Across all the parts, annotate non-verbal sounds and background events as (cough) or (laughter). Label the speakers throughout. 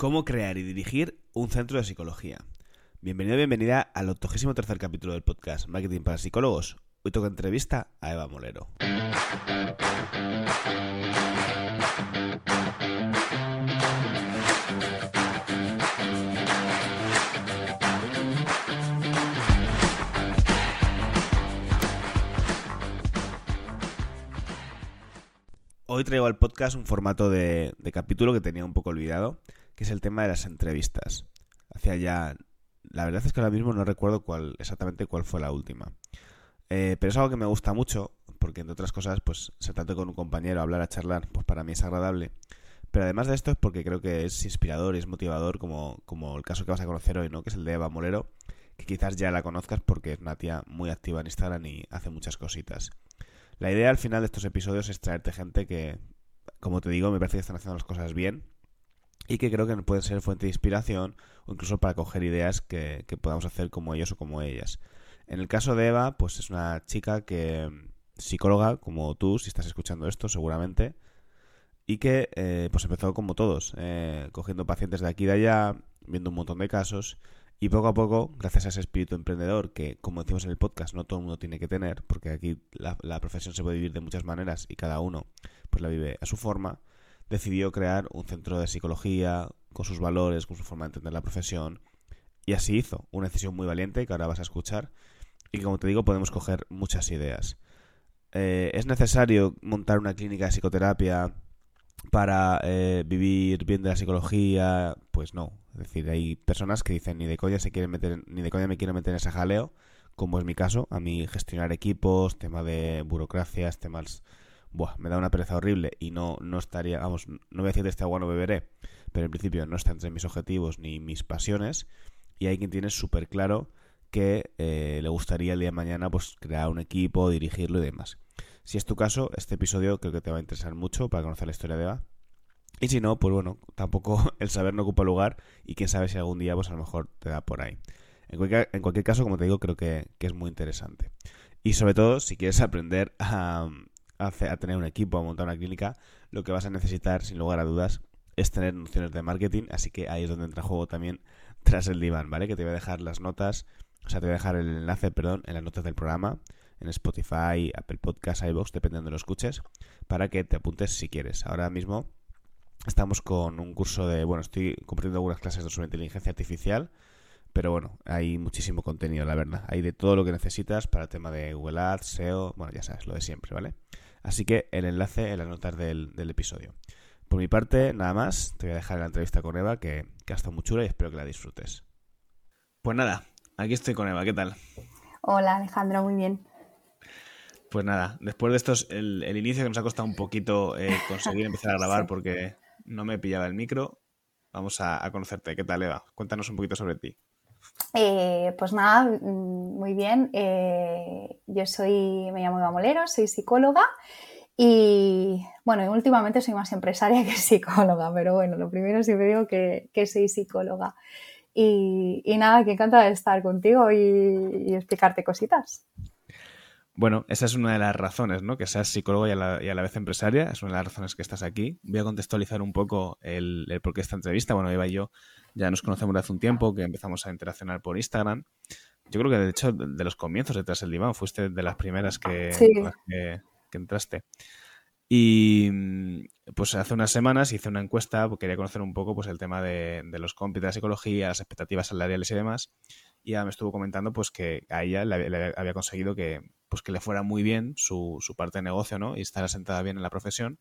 Speaker 1: cómo crear y dirigir un centro de psicología. Bienvenido, bienvenida al 83 tercer capítulo del podcast Marketing para Psicólogos. Hoy toca entrevista a Eva Molero. Hoy traigo al podcast un formato de, de capítulo que tenía un poco olvidado que es el tema de las entrevistas. Hacia ya... La verdad es que ahora mismo no recuerdo cuál, exactamente cuál fue la última. Eh, pero es algo que me gusta mucho, porque entre otras cosas, pues sentarte con un compañero, hablar, a charlar, pues para mí es agradable. Pero además de esto es porque creo que es inspirador y es motivador, como, como el caso que vas a conocer hoy, ¿no? Que es el de Eva Molero, que quizás ya la conozcas porque es una tía muy activa en Instagram y hace muchas cositas. La idea al final de estos episodios es traerte gente que, como te digo, me parece que están haciendo las cosas bien y que creo que pueden ser fuente de inspiración o incluso para coger ideas que, podamos hacer como ellos o como ellas. En el caso de Eva, pues es una chica que psicóloga como tú, si estás escuchando esto seguramente, y que eh, pues empezó como todos, eh, cogiendo pacientes de aquí y de allá, viendo un montón de casos y poco a poco, gracias a ese espíritu emprendedor que, como decimos en el podcast, no todo el mundo tiene que tener, porque aquí la, la profesión se puede vivir de muchas maneras y cada uno pues la vive a su forma, decidió crear un centro de psicología con sus valores, con su forma de entender la profesión. Y así hizo, una decisión muy valiente que ahora vas a escuchar. Y como te digo, podemos coger muchas ideas. Eh, ¿Es necesario montar una clínica de psicoterapia para eh, vivir bien de la psicología? Pues no. Es decir, hay personas que dicen ni de coña se quieren meter, ni de coña me quiero meter en ese jaleo, como es mi caso. A mí gestionar equipos, tema de burocracias, temas buah, me da una pereza horrible y no, no estaría, vamos, no voy a decir de este agua no beberé, pero en principio no está entre mis objetivos ni mis pasiones y hay quien tiene súper claro que eh, le gustaría el día de mañana pues crear un equipo, dirigirlo y demás. Si es tu caso, este episodio creo que te va a interesar mucho para conocer la historia de Eva. Y si no, pues bueno, tampoco (laughs) el saber no ocupa lugar y quién sabe si algún día pues a lo mejor te da por ahí. En cualquier, en cualquier caso, como te digo, creo que, que es muy interesante. Y sobre todo, si quieres aprender a, a, tener un equipo, a montar una clínica, lo que vas a necesitar, sin lugar a dudas, es tener nociones de marketing, así que ahí es donde entra juego también tras el diván, ¿vale? Que te voy a dejar las notas, o sea, te voy a dejar el enlace, perdón, en las notas del programa, en Spotify, Apple Podcasts, iVoox, dependiendo de lo escuches, para que te apuntes si quieres. Ahora mismo estamos con un curso de, bueno, estoy compartiendo algunas clases sobre inteligencia artificial, pero bueno, hay muchísimo contenido, la verdad. Hay de todo lo que necesitas para el tema de Google Ads, SEO, bueno, ya sabes, lo de siempre, ¿vale? Así que el enlace en las notas del, episodio. Por mi parte, nada más. Te voy a dejar la entrevista con Eva, que, que ha estado muy chula y espero que la disfrutes. Pues nada, aquí estoy con Eva. ¿Qué tal?
Speaker 2: Hola, Alejandro, muy bien.
Speaker 1: Pues nada, después de estos, el, inicio que nos ha costado un poquito eh, conseguir empezar a (laughs) grabar porque no me pillaba el micro, vamos a, conocerte. ¿Qué tal, Eva? Cuéntanos un poquito sobre ti.
Speaker 2: Eh, pues nada, mm, muy bien. Eh, yo soy, me llamo Eva Molero, soy psicóloga y bueno, últimamente soy más empresaria (laughs) que psicóloga, pero bueno, lo primero siempre digo que, que soy psicóloga. Y, nada, que encanta estar contigo y explicarte cositas.
Speaker 1: Bueno, esa es una de las razones, ¿no? Que seas psicólogo y a, la, vez empresaria, es una de las razones que estás aquí. Voy a contextualizar un poco el, el por qué esta entrevista. Bueno, Eva y yo ya nos conocemos hace un tiempo, que empezamos a interaccionar por Instagram. Yo creo que de hecho de los comienzos detrás del diván fuiste de las primeras que, que, entraste. Y pues hace unas semanas hice una encuesta porque quería conocer un poco pues el tema de, de los compis de la psicología, las expectativas salariales y demás. Y ya me estuvo comentando pues que a ella le había conseguido que pues que le fuera muy bien su, su parte de negocio, ¿no? Y estar sentada bien en la profesión.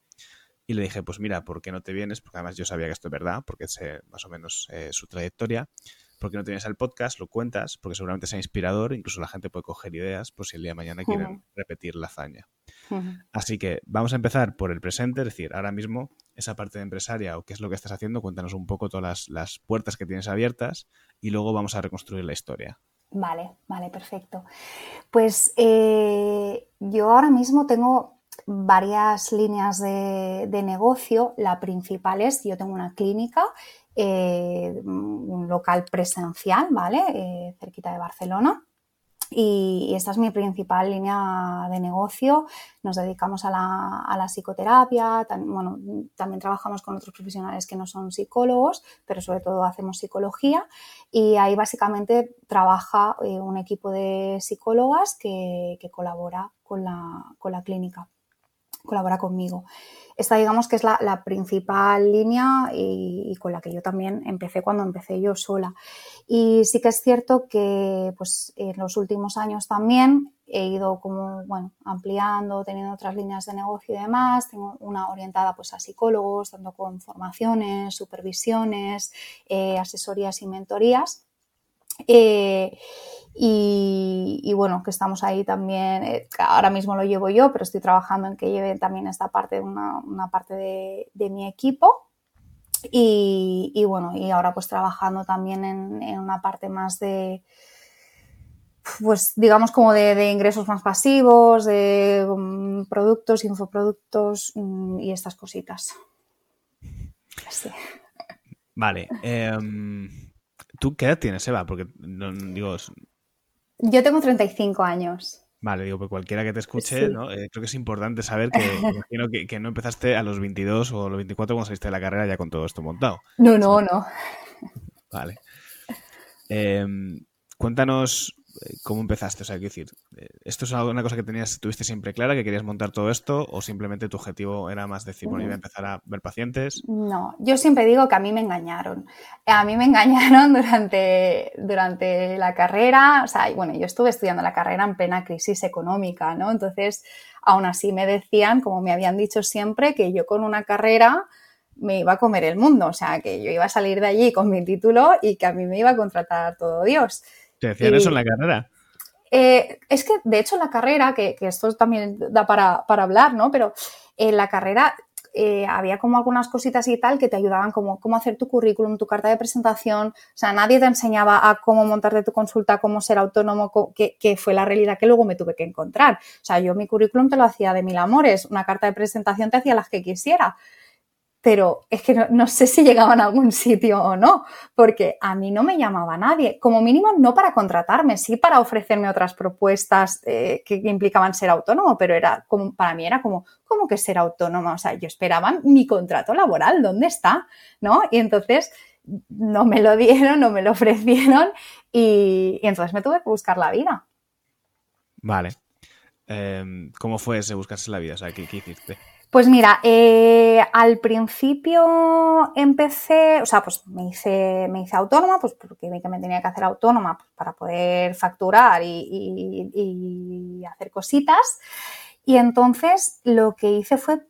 Speaker 1: Y le dije, pues mira, ¿por qué no te vienes? Porque además yo sabía que esto es verdad, porque sé más o menos eh, su trayectoria. ¿Por qué no te vienes al podcast? Lo cuentas, porque seguramente sea inspirador, incluso la gente puede coger ideas por si el día de mañana quieren repetir la hazaña. Así que vamos a empezar por el presente, es decir, ahora mismo esa parte de empresaria o qué es lo que estás haciendo, cuéntanos un poco todas las, las puertas que tienes abiertas y luego vamos a reconstruir la historia.
Speaker 2: Vale, vale, perfecto. Pues eh, yo ahora mismo tengo varias líneas de, negocio. La principal es, yo tengo una clínica, eh, un local presencial, ¿vale? Eh, cerquita de Barcelona. Y, esta es mi principal línea de negocio. Nos dedicamos a la, psicoterapia, bueno, también trabajamos con otros profesionales que no son psicólogos, pero sobre todo hacemos psicología y ahí básicamente trabaja eh, un equipo de psicólogas que, colabora con la, con la clínica, colabora conmigo. Esta digamos que es la, principal línea y, con la que yo también empecé cuando empecé yo sola. Y sí que es cierto que pues, en los últimos años también he ido como, bueno, ampliando, teniendo otras líneas de negocio y demás. Tengo una orientada pues, a psicólogos, tanto con formaciones, supervisiones, eh, asesorías y mentorías. Eh, y, bueno, que estamos ahí también, eh, ahora mismo lo llevo yo, pero estoy trabajando en que lleve también esta parte, una, una parte de, mi equipo. Y, bueno, y ahora pues trabajando también en, una parte más de, pues digamos como de, ingresos más pasivos, de um, productos, infoproductos um, y estas cositas.
Speaker 1: Vale. Em, ¿Tú qué edad tienes, Eva? Porque no, digo,
Speaker 2: yo tengo 35 años.
Speaker 1: Vale, digo, pues cualquiera que te escuche, ¿no? Eh, creo que es importante saber que, (laughs) que, no empezaste a los 22 o los 24 cuando saliste de la carrera ya con todo esto montado.
Speaker 2: No, no, no.
Speaker 1: Vale. Em, cuéntanos ¿Cómo empezaste? O sea, quiero decir, eh, ¿esto es una cosa que tenías, tuviste siempre clara, que querías montar todo esto, o simplemente tu objetivo era más decir, bueno, iba a empezar a ver pacientes?
Speaker 2: No, yo siempre digo que a mí me engañaron. A mí me engañaron (laughs) durante, durante la carrera, o sea, bueno, yo estuve estudiando la carrera en plena crisis económica, ¿no? Entonces, aún así me decían, como me habían dicho siempre, que yo con una carrera me iba a comer el mundo, o sea, que yo iba a salir de allí con mi título y que a mí me iba a contratar todo Dios.
Speaker 1: ¿Te decían eso en la carrera?
Speaker 2: Eh, es que, de hecho, la carrera, que, esto también da para, hablar, ¿no? Pero en la carrera eh, había como algunas cositas y tal que te ayudaban como cómo hacer tu currículum, tu carta de presentación. O sea, nadie te enseñaba a cómo montarte tu consulta, cómo ser autónomo, que, que, fue la realidad que luego me tuve que encontrar. O sea, yo mi currículum te lo hacía de mil amores, una carta de presentación te hacía las que quisiera pero es que no, sé si llegaban a algún sitio o no, porque a mí no me llamaba nadie, como mínimo no para contratarme, sí para ofrecerme otras propuestas eh, que, implicaban ser autónomo, pero era como, para mí era como, ¿cómo que ser autónoma? O sea, yo esperaba mi contrato laboral, ¿dónde está? ¿No? Y entonces no me lo dieron, no me lo (laughs) ofrecieron y, entonces me tuve que buscar la vida.
Speaker 1: Vale. Em, ¿Cómo fue ese buscarse la vida? O sea, ¿qué, qué hiciste?
Speaker 2: Pues mira, eh, al principio empecé, o sea, pues me hice, me hice autónoma, pues porque me tenía que hacer autónoma pues, para poder facturar y, hacer cositas. Y entonces lo que hice fue,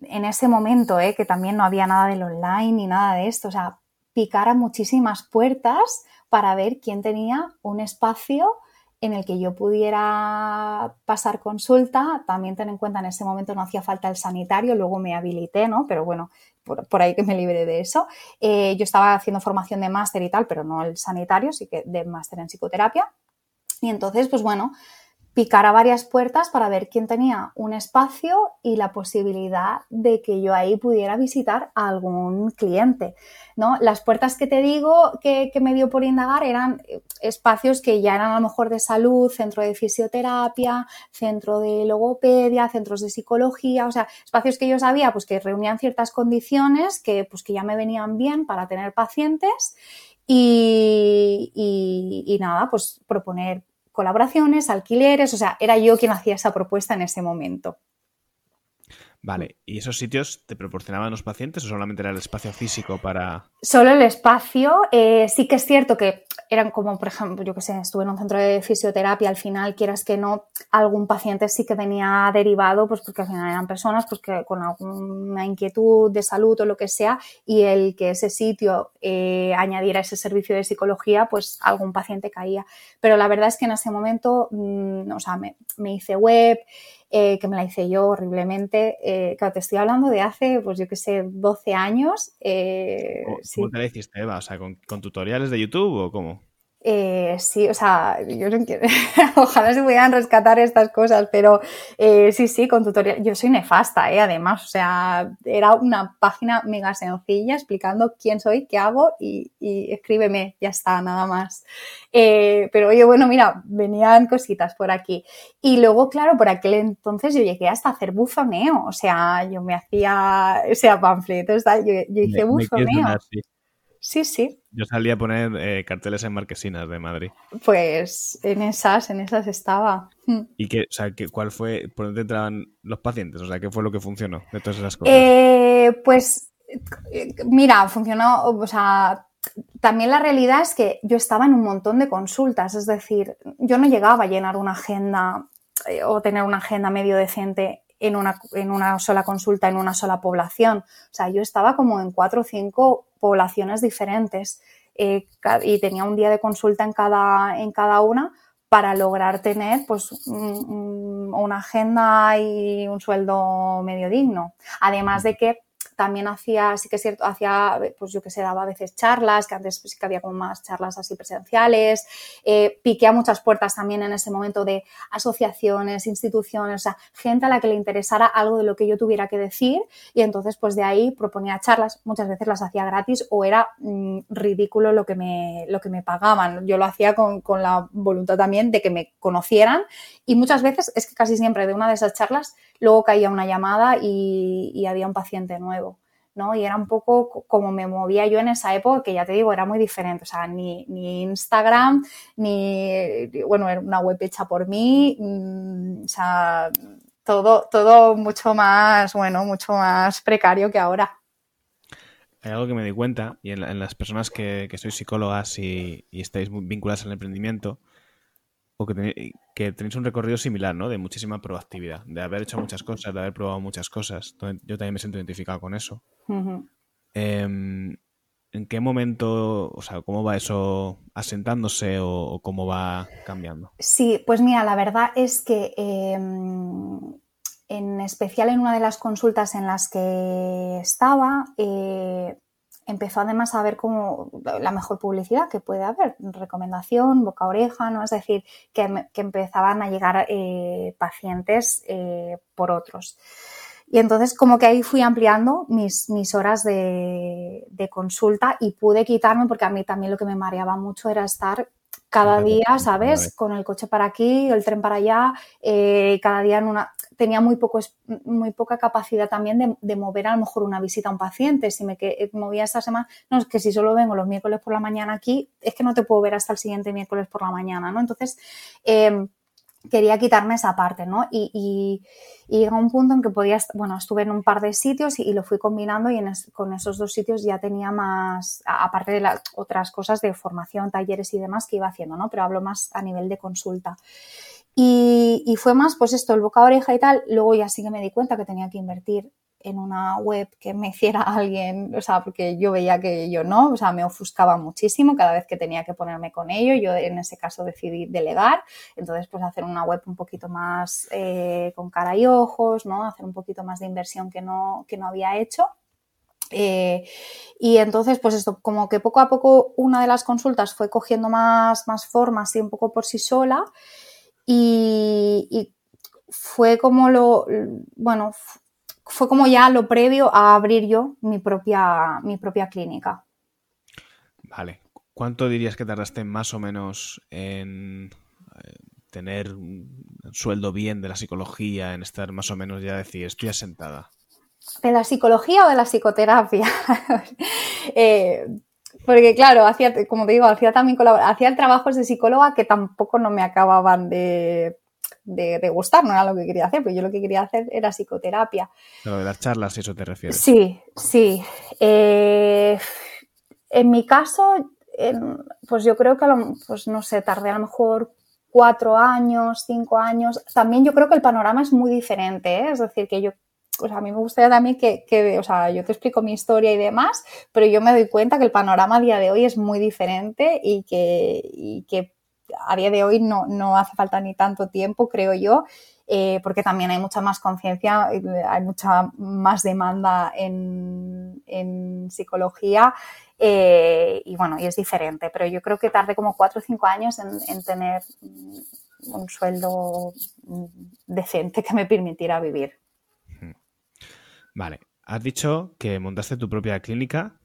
Speaker 2: en ese momento, eh, que también no había nada del online ni nada de esto, o sea, picar a muchísimas puertas para ver quién tenía un espacio en el que yo pudiera pasar consulta. También ten en cuenta, en ese momento no hacía falta el sanitario, luego me habilité, ¿no? Pero bueno, por, ahí que me libre de eso. Eh, yo estaba haciendo formación de máster y tal, pero no el sanitario, sí que de máster en psicoterapia. Y entonces, pues bueno, picar a varias puertas para ver quién tenía un espacio y la posibilidad de que yo ahí pudiera visitar a algún cliente. ¿no? Las puertas que te digo que, me dio por indagar eran espacios que ya eran a lo mejor de salud, centro de fisioterapia, centro de logopedia, centros de psicología, o sea, espacios que yo sabía pues, que reunían ciertas condiciones que, pues, que ya me venían bien para tener pacientes y, y nada, pues proponer colaboraciones, alquileres, o sea, era yo quien hacía esa propuesta en ese momento.
Speaker 1: Vale, ¿y esos sitios te proporcionaban los pacientes o solamente era el espacio físico para...?
Speaker 2: Solo el espacio. Eh, sí que es cierto que eran como, por ejemplo, yo que sé, estuve en un centro de fisioterapia, al final, quieras que no, algún paciente sí que venía derivado, pues porque al final eran personas pues, con alguna inquietud de salud o lo que sea, y el que ese sitio eh, añadiera ese servicio de psicología, pues algún paciente caía. Pero la verdad es que en ese momento, mm, o sea, me hice web, eh, que me la hice yo horriblemente. Eh, claro, te estoy hablando de hace, pues yo qué sé, 12 años.
Speaker 1: Eh, ¿Cómo, te la hiciste, Eva? O sea, ¿con, tutoriales de YouTube o cómo?
Speaker 2: Eh, sí, o sea, yo no quiero, (laughs) ojalá se pudieran rescatar estas cosas, pero eh, sí, sí, con tutorial. Yo soy nefasta, ¿eh? además, o sea, era una página mega sencilla explicando quién soy, qué hago y, escríbeme, ya está, nada más. Eh, pero oye, bueno, mira, venían cositas por aquí. Y luego, claro, por aquel entonces yo llegué hasta hacer buzoneo, o sea, yo me hacía, o sea, panfletos, yo, yo hice buzoneo. Sí, sí.
Speaker 1: Yo salía a poner eh, carteles en marquesinas de Madrid.
Speaker 2: Pues en esas, en esas estaba. (laughs)
Speaker 1: ¿Y qué, o sea, qué, cuál fue, por dónde entraban los pacientes? O sea, ¿qué fue lo que funcionó de todas esas cosas?
Speaker 2: Eh, pues, mira, funcionó, o sea, también la realidad es que yo estaba en un montón de consultas, es decir, yo no llegaba a llenar una agenda eh, o tener una agenda medio decente en una, en una sola consulta, en una sola población. O sea, yo estaba como en cuatro o cinco poblaciones diferentes eh, y tenía un día de consulta en cada, en cada una para lograr tener pues una agenda y un sueldo medio digno. Además de que también hacía, sí que es cierto, hacía, pues yo que sé, daba a veces charlas, que antes sí que había como más charlas así presenciales, eh, piqué a muchas puertas también en ese momento de asociaciones, instituciones, o sea, gente a la que le interesara algo de lo que yo tuviera que decir y entonces pues de ahí proponía charlas, muchas veces las hacía gratis o era mm, ridículo lo que, me, lo que me pagaban. Yo lo hacía con, con la voluntad también de que me conocieran y muchas veces es que casi siempre de una de esas charlas luego caía una llamada y, había un paciente nuevo. ¿no? Y era un poco como me movía yo en esa época, que ya te digo, era muy diferente. O sea, ni, ni Instagram, ni, bueno, era una web hecha por mí, mm, o sea, todo, todo mucho más, bueno, mucho más precario que ahora.
Speaker 1: Hay algo que me di cuenta, y en, las personas que, que sois psicólogas y, y estáis vinculadas al emprendimiento, o que, tenéis un recorrido similar, ¿no? De muchísima proactividad, de haber hecho muchas cosas, de haber probado muchas cosas. Yo también me siento identificado con eso. Em, ¿En qué momento, o sea, cómo va eso asentándose o, cómo va cambiando?
Speaker 2: Sí, pues mira, la verdad es que em, en especial en una de las consultas en las que estaba, eh, empezó además a ver como la mejor publicidad que puede haber, recomendación, boca a oreja, ¿no? Es decir, que, empezaban a llegar eh, pacientes eh, por otros. Y entonces como que ahí fui ampliando mis, mis horas de, consulta y pude quitarme, porque a mí también lo que me mareaba mucho era estar cada día, ¿sabes? Con el coche para aquí, el tren para allá, eh, cada día en una tenía muy, poco, muy poca capacidad también de, mover a lo mejor una visita a un paciente. Si me que, movía esta semana, no, es que si solo vengo los miércoles por la mañana aquí, es que no te puedo ver hasta el siguiente miércoles por la mañana, ¿no? Entonces, em, quería quitarme esa parte, ¿no? Y, y, llegó un punto en que podía, bueno, estuve en un par de sitios y, lo fui combinando y con esos dos sitios ya tenía más, aparte de las otras cosas de formación, talleres y demás que iba haciendo, ¿no? Pero hablo más a nivel de consulta. Y, fue más, pues esto, el boca a oreja y tal. Luego ya sí que me di cuenta que tenía que invertir en una web que me hiciera (laughs) alguien, o sea, porque yo veía que yo no, o sea, me ofuscaba muchísimo cada vez que tenía que ponerme con ello. Yo en ese caso decidí delegar, entonces pues hacer una web un poquito más eh, con cara y ojos, ¿no? Hacer un poquito más de inversión que no, que no había hecho. Eh, y entonces, pues esto, como que poco a poco una de las consultas fue cogiendo más, más forma, así un poco por sí sola. Y, fue como lo, bueno, fue como ya lo previo a abrir yo mi propia, mi propia clínica.
Speaker 1: Vale. ¿Cuánto dirías que tardaste más o menos en eh, tener un sueldo bien de la psicología, en estar más o menos ya decir, estoy asentada?
Speaker 2: ¿De la psicología o de la psicoterapia? (laughs) eh, porque claro, hacía, como te digo, hacía también hacía trabajos de psicóloga que tampoco no me acababan de, de, gustar, no era lo que quería hacer, pero yo lo que quería hacer era psicoterapia.
Speaker 1: Pero de las charlas, eso te refieres.
Speaker 2: Sí, sí. Eh, en mi caso, pues yo creo que, pues no sé, tardé a lo mejor cuatro años, cinco años. También yo creo que el panorama es muy diferente, ¿eh? es decir, que yo o sea, a mí me gustaría también que, que, o sea, yo te explico mi historia y demás, pero yo me doy cuenta que el panorama a día de hoy es muy diferente y que, que a día de hoy no, no hace falta ni tanto tiempo, creo yo, eh, porque también hay mucha más conciencia, hay mucha más demanda en, en psicología eh, y bueno, y es diferente, pero yo creo que tardé como cuatro o cinco años en, tener un sueldo decente que me permitiera vivir.
Speaker 1: Vale, has dicho que montaste tu propia clínica.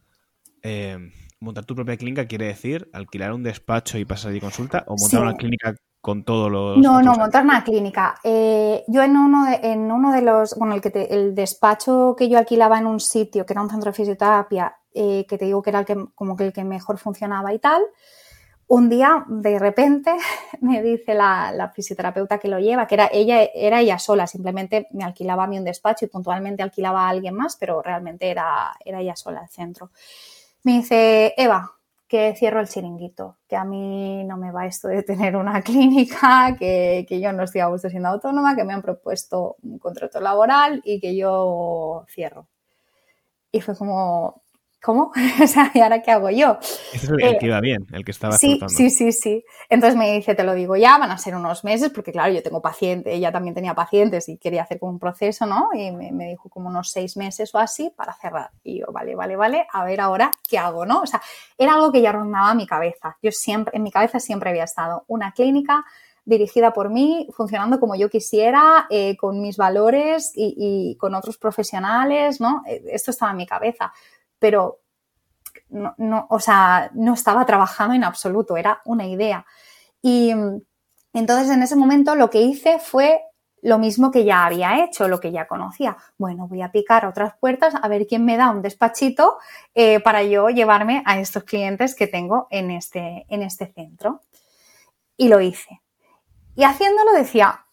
Speaker 1: Eh, montar tu propia clínica quiere decir alquilar un despacho y pasar allí consulta o montar una clínica con todos los...
Speaker 2: No, no, montar una clínica. Eh, yo en uno, de, en uno de los, bueno, el, que el despacho que yo alquilaba en un sitio, que era un centro de fisioterapia, eh, que te digo que era el que, como que el que mejor funcionaba y tal, un día de repente (laughs) me dice la, fisioterapeuta que lo lleva, que era ella, era ella sola, simplemente me alquilaba a mí un despacho y puntualmente alquilaba a alguien más, pero realmente era, era ella sola el centro. Me dice, Eva, que cierro el chiringuito, que a mí no me va esto de tener una (laughs) clínica, que, yo no estoy a gusto siendo autónoma, que me han propuesto un contrato laboral y que yo cierro. Y fue como, ¿cómo? (laughs) o sea, ¿y ahora qué hago yo?
Speaker 1: Ese es el, que eh, iba bien, el que estaba
Speaker 2: Sí, sí, sí, sí. Entonces me dice, te lo digo ya, van a ser unos meses, porque claro, yo tengo pacientes, ella también tenía pacientes y quería hacer como un proceso, ¿no? Y me, me, dijo como unos seis meses o así para cerrar. Y yo, vale, vale, vale, a ver ahora qué hago, ¿no? O sea, era algo que ya rondaba mi cabeza. Yo siempre, en mi cabeza siempre había estado una clínica dirigida por mí, funcionando como yo quisiera, eh, con mis valores y, y, con otros profesionales, ¿no? Eh, esto estaba en mi cabeza pero no, no, o sea, no estaba trabajando en absoluto, era una idea. Y entonces en ese momento lo que hice fue lo mismo que ya había hecho, lo que ya conocía. Bueno, voy a picar otras puertas a ver quién me da un despachito eh, para yo llevarme a estos clientes que tengo en este, en este centro. Y lo hice. Y haciéndolo decía,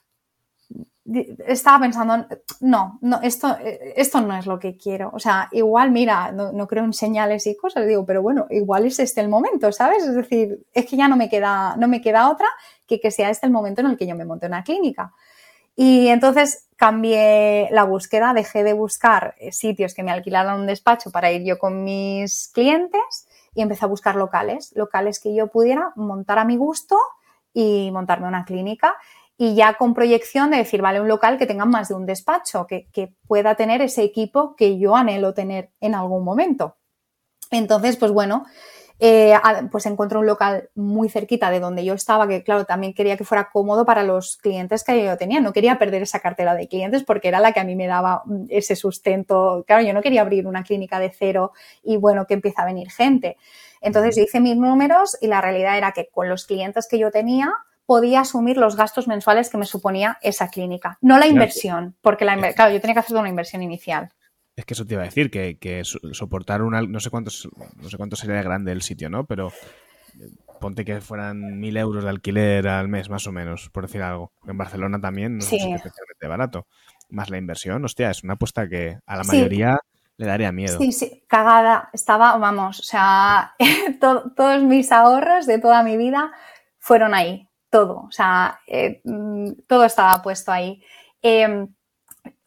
Speaker 2: estaba pensando, no, no esto, esto no es lo que quiero. O sea, igual, mira, no, creo en señales y cosas, digo, pero bueno, igual es este el momento, ¿sabes? Es decir, es que ya no me queda, no me queda otra que que sea este el momento en el que yo me monte una clínica. Y entonces cambié la búsqueda, dejé de buscar eh, sitios que me alquilaran un despacho para ir yo con mis clientes y empecé a buscar locales, locales que yo pudiera montar a mi gusto y montarme una clínica y ya con proyección de decir, vale, un local que tenga más de un despacho, que, pueda tener ese equipo que yo anhelo tener en algún momento. Entonces, pues bueno, eh, pues encontré un local muy cerquita de donde yo estaba, que claro, también quería que fuera cómodo para los clientes que yo tenía. No quería perder esa cartera de clientes porque era la que a mí me daba ese sustento. Claro, yo no quería abrir una clínica de cero y bueno, que empieza a venir gente. Entonces yo hice mis números y la realidad era que con los clientes que yo tenía, podía asumir los gastos mensuales que me suponía esa clínica, no la inversión, porque la claro, yo tenía que hacer una inversión inicial.
Speaker 1: Es que eso te iba a decir, que, soportar una, no sé cuántos, no sé cuánto sería grande el sitio, ¿no? Pero eh, ponte que fueran mil euros de alquiler al mes, más o menos, por decir algo. En Barcelona también no es especialmente barato. Más la inversión, hostia, es una apuesta que a la mayoría le daría miedo.
Speaker 2: Sí, sí, cagada. Estaba, vamos, o sea, (laughs) todos mis ahorros de toda mi vida fueron ahí todo, o sea, eh, mm, todo estaba puesto ahí. Em,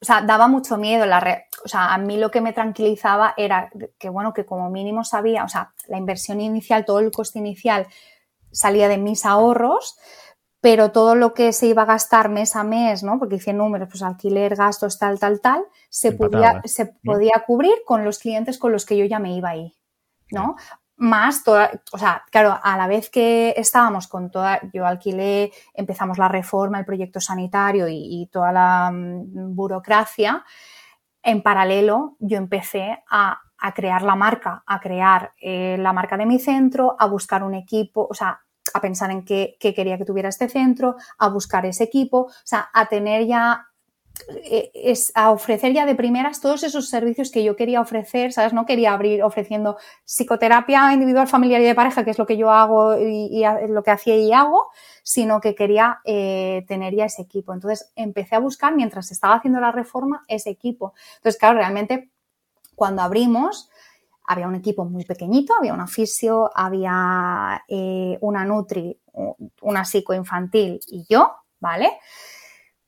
Speaker 2: o sea, daba mucho miedo. La o sea, a mí lo que me tranquilizaba era que, bueno, que como mínimo sabía, o sea, la inversión inicial, todo el coste inicial salía de mis ahorros, pero todo lo que se iba a gastar mes a mes, ¿no? Porque hice números, pues alquiler, gastos, tal, tal, tal, se, podía, se podía cubrir con los clientes con los que yo ya me iba ahí, ¿no? Más toda, o sea, claro, a la vez que estábamos con toda, yo alquilé, empezamos la reforma, el proyecto sanitario y, toda la mm, burocracia, en paralelo yo empecé a, crear la marca, a crear eh, la marca de mi centro, a buscar un equipo, o sea, a pensar en qué, qué, quería que tuviera este centro, a buscar ese equipo, o sea, a tener ya es a ofrecer ya de primeras todos esos servicios que yo quería ofrecer, ¿sabes? No quería abrir ofreciendo psicoterapia individual, familiar y de pareja, que es lo que yo hago y, lo que hacía y hago, sino que quería eh, tener ya ese equipo. Entonces empecé a buscar, mientras estaba haciendo la reforma, ese equipo. Entonces, claro, realmente cuando abrimos, había un equipo muy pequeñito, había un fisio, había eh, una nutri, una psicoinfantil y yo, ¿vale?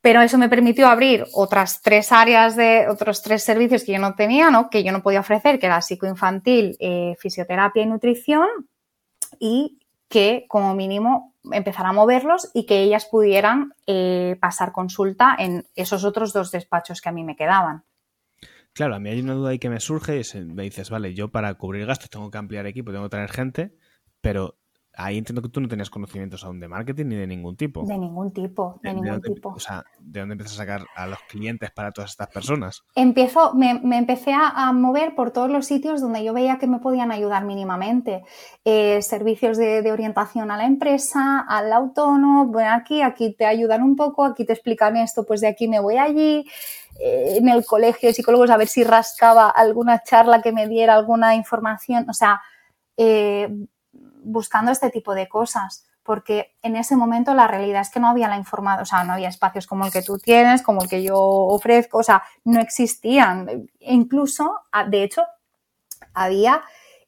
Speaker 2: Pero eso me permitió abrir otras tres áreas de otros tres servicios que yo no tenía, ¿no? que yo no podía ofrecer, que era psicoinfantil, eh, fisioterapia y nutrición, y que como mínimo empezar a moverlos y que ellas pudieran eh, pasar consulta en esos otros dos despachos que a mí me quedaban.
Speaker 3: Claro, a mí hay una duda ahí que me surge y me dices, vale, yo para cubrir gastos tengo que ampliar equipo, tengo que tener gente, pero ahí entiendo que tú no tenías conocimientos aún de marketing ni de ningún tipo.
Speaker 2: De ningún tipo, de, ningún tipo.
Speaker 3: O sea, ¿de dónde empiezas a sacar a los clientes para todas estas personas?
Speaker 2: Empiezo, me, empecé a, mover por todos los sitios donde yo veía que me podían ayudar mínimamente. Eh, servicios de, orientación a la empresa, al autónomo, bueno, aquí, aquí te ayudan un poco, aquí te explican esto, pues de aquí me voy allí. Eh, en el colegio de psicólogos a ver si rascaba alguna charla que me diera alguna información. O sea, eh, buscando este tipo de cosas, porque en ese momento la realidad es que no había la información, o sea, no había espacios como el que tú tienes, como el que yo ofrezco, o sea, no existían. E incluso, de hecho, había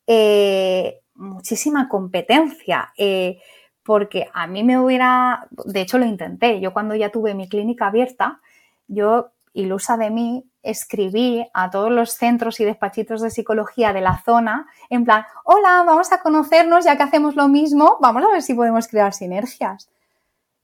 Speaker 2: eh, muchísima competencia. Eh, porque a mí me hubiera, de hecho lo intenté, yo cuando ya tuve mi clínica abierta, yo, ilusa de mí, escribí a todos los centros y despachitos de psicología de la zona en plan, hola, vamos a conocernos ya que hacemos lo mismo, vamos a ver si podemos crear sinergias.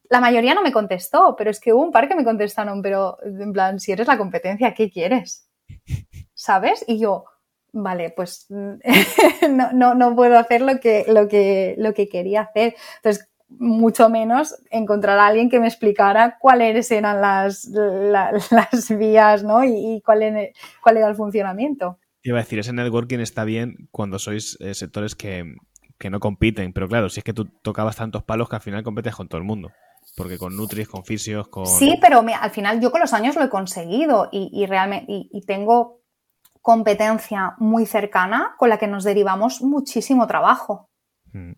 Speaker 2: La mayoría no me contestó, pero es que hubo un par que me contestaron, pero en plan, si eres la competencia, ¿qué quieres? (laughs) ¿Sabes? Y yo, vale, pues (laughs) no, no, no puedo hacer lo que, lo, que, lo que quería hacer. Entonces, mucho menos encontrar a alguien que me explicara cuáles eran las, (laughs) las vías ¿no? y, cuál, cuál era el funcionamiento.
Speaker 3: Iba a decir, ese networking está bien cuando sois eh, sectores que, no compiten, pero claro, si es que tú tocabas tantos palos que al final competes con todo el mundo. Porque con Nutris, con Fisios, con...
Speaker 2: Sí, pero al final yo con los años lo he conseguido y, realmente y, tengo competencia muy cercana con la que nos derivamos muchísimo trabajo. Mm.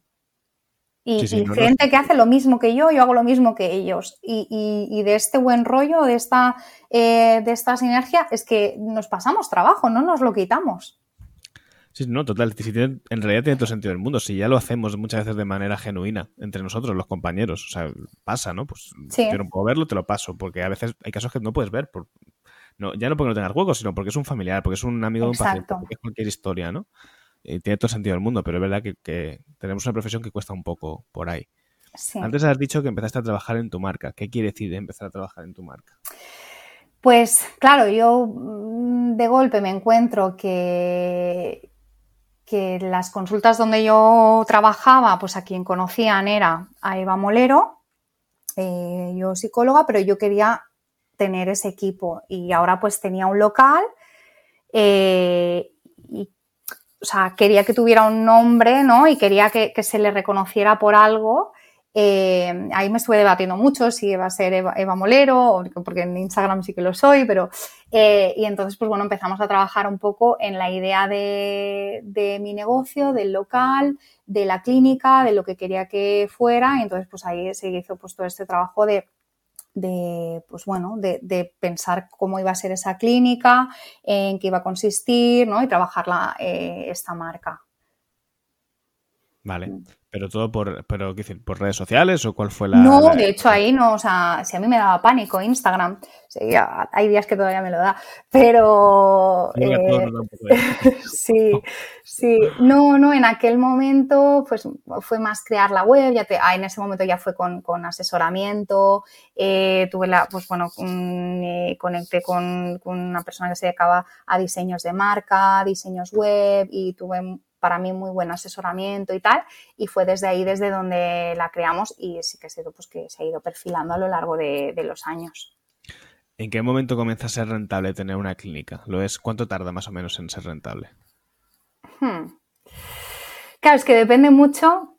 Speaker 2: Y, gente que hace lo mismo que yo, yo hago lo mismo que ellos. Y, de este buen rollo, de esta, eh, de esta sinergia, es que nos pasamos trabajo, no nos lo quitamos.
Speaker 3: Sí, no, total. en realidad tiene todo sentido del mundo. Si ya lo hacemos muchas veces de manera genuina entre nosotros, los compañeros. O sea, pasa, ¿no? Pues yo no puedo verlo, te lo paso. Porque a veces hay casos que no puedes ver. Por, no, ya no porque no tengas huevos, sino porque es un familiar, porque es un amigo de un paciente, porque es cualquier historia, ¿no? Tiene todo sentido del mundo, pero es verdad que, tenemos una profesión que cuesta un poco por ahí. Antes has dicho que empezaste a trabajar en tu marca. ¿Qué quiere decir empezar a trabajar en tu marca?
Speaker 2: Pues claro, yo mm, de golpe me encuentro que, que las consultas donde yo trabajaba, pues a quien conocían era a Eva Molero, eh, yo psicóloga, pero yo quería tener ese equipo y ahora pues tenía un local eh, y o sea, quería que tuviera un nombre, ¿no? Y quería que, se le reconociera por algo. Eh, ahí me estuve debatiendo mucho si iba a ser Eva, Molero, porque en Instagram sí que lo soy, pero... Eh, y entonces, pues bueno, empezamos a trabajar un poco en la idea de, mi negocio, del local, de la clínica, de lo que quería que fuera. Y entonces, pues ahí se hizo pues todo este trabajo de de, pues bueno, de, pensar cómo iba a ser esa clínica, en qué iba a consistir, ¿no? Y trabajar eh, esta marca.
Speaker 3: Vale. Mm. Pero todo por, pero, ¿qué decir, por redes sociales o cuál fue la.
Speaker 2: No, de hecho ahí no, o sea, si a mí me daba pánico Instagram, hay días que todavía me lo da, pero. Eh, (laughs) sí, sí, no, no, en aquel momento pues fue más crear la web, ya te, ah, en ese momento ya fue con, asesoramiento, eh, tuve la, pues bueno, eh, conecté con, con una persona que se dedicaba a diseños de marca, diseños web y tuve para mí muy buen asesoramiento y tal, y fue desde ahí desde donde la creamos y sí que sido pues que se ha ido perfilando a lo largo de, los años.
Speaker 3: ¿En qué momento comienza a ser rentable tener una clínica? ¿Lo es? ¿Cuánto tarda más o menos en ser rentable?
Speaker 2: Hmm. Claro, es que depende mucho.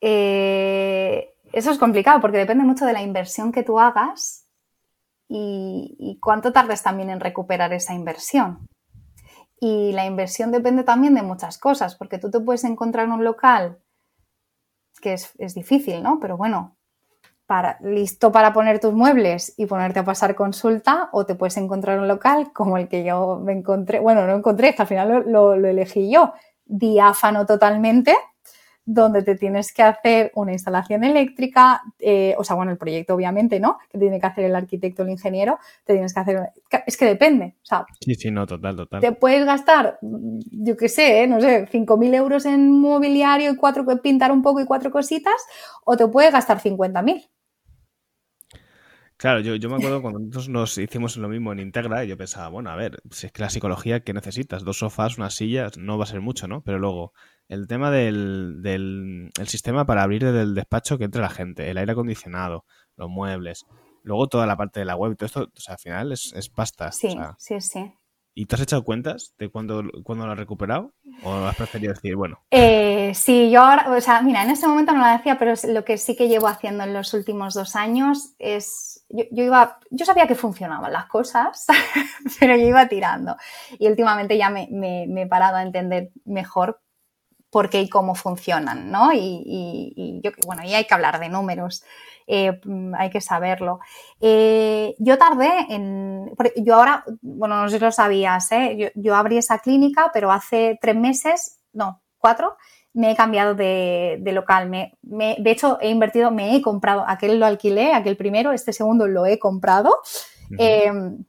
Speaker 2: Eh, eso es complicado porque depende mucho de la inversión que tú hagas y, y cuánto tardes también en recuperar esa inversión. Y la inversión depende también de muchas cosas, porque tú te puedes encontrar en un local que es, difícil, ¿no? Pero bueno, para, listo para poner tus muebles y ponerte a pasar consulta, o te puedes encontrar un local como el que yo me encontré, bueno, no encontré, que al final lo elegí yo, diáfano totalmente, donde te tienes que hacer una instalación eléctrica, eh, o sea, bueno, el proyecto obviamente, ¿no? Que tiene que hacer el arquitecto el ingeniero, te tienes que hacer... Es que depende, o sea...
Speaker 3: Sí, sí, no, total, total.
Speaker 2: Te puedes gastar, yo qué sé, ¿eh? no sé, 5.000 euros en mobiliario y cuatro, pintar un poco y cuatro cositas, o te puedes gastar 50.000.
Speaker 3: Claro, yo, yo me acuerdo cuando nosotros nos hicimos lo mismo en Integra y yo pensaba, bueno, a ver, si es que la psicología, ¿qué necesitas? Dos sofás, unas sillas, no va a ser mucho, ¿no? Pero luego, el tema del, del el sistema para abrir desde el despacho que entre la gente, el aire acondicionado, los muebles, luego toda la parte de la web y todo esto, o sea, al final es, es pasta.
Speaker 2: Sí, sí, sí.
Speaker 3: ¿Y te has echado cuentas de cuándo, cuándo lo has recuperado? ¿O has preferido decir, bueno?
Speaker 2: Eh, sí, yo ahora, o sea, mira, en este momento no lo decía, pero lo que sí que llevo haciendo en los últimos dos años es, yo, iba, yo sabía que funcionaban las cosas, (laughs) pero yo iba tirando. Y últimamente ya me, he parado a entender mejor por qué y cómo funcionan, ¿no? Y, y yo, bueno, y hay que hablar de números. Eh, mm, hay que saberlo. Eh, yo tardé en, yo ahora, bueno, no sé si lo sabías, ¿eh? yo, abrí esa clínica, pero hace tres meses, no, cuatro, me he cambiado de, local. Me, de hecho, he invertido, me he comprado, aquel lo alquilé, aquel primero, este segundo lo he comprado, em,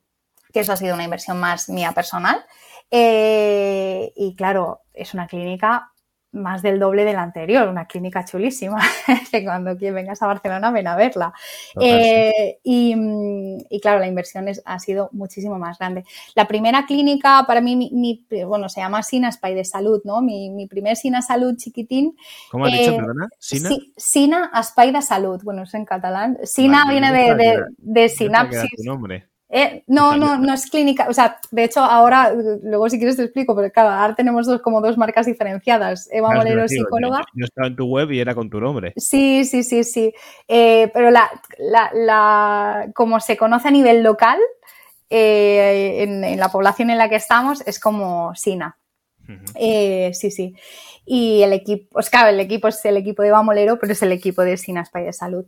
Speaker 2: que eso ha sido una inversión más mía personal. y claro, es una clínica más del doble de la anterior, una clínica chulísima, (laughs) que cuando vengas a Barcelona ven a verla. Eh, y, claro, la inversión ha sido muchísimo más grande. La primera clínica para mí, mi, bueno, se llama Sina Spy de Salud, ¿no? Mi, primer Sina Salud chiquitín.
Speaker 3: ¿Cómo has dicho, eh, perdona?
Speaker 2: ¿Sina? Sina Spy de Salud, bueno, es en catalán. Sina viene de, de, de sinapsis.
Speaker 3: nombre.
Speaker 2: Eh, no, no, no es clínica. O sea, de hecho, ahora, luego si quieres te explico, pero claro, ahora tenemos dos, como dos marcas diferenciadas. Eva Molero, psicóloga.
Speaker 3: Yo, estaba en tu web y era con tu nombre.
Speaker 2: Sí, sí, sí, sí. Eh, pero la, la, la, como se conoce a nivel local, eh, en, la población en la que estamos, es como SINA. sí, sí. Y el equipo, pues claro, el equipo es el equipo de Eva Molero, pero es el equipo de SINA España de Salud.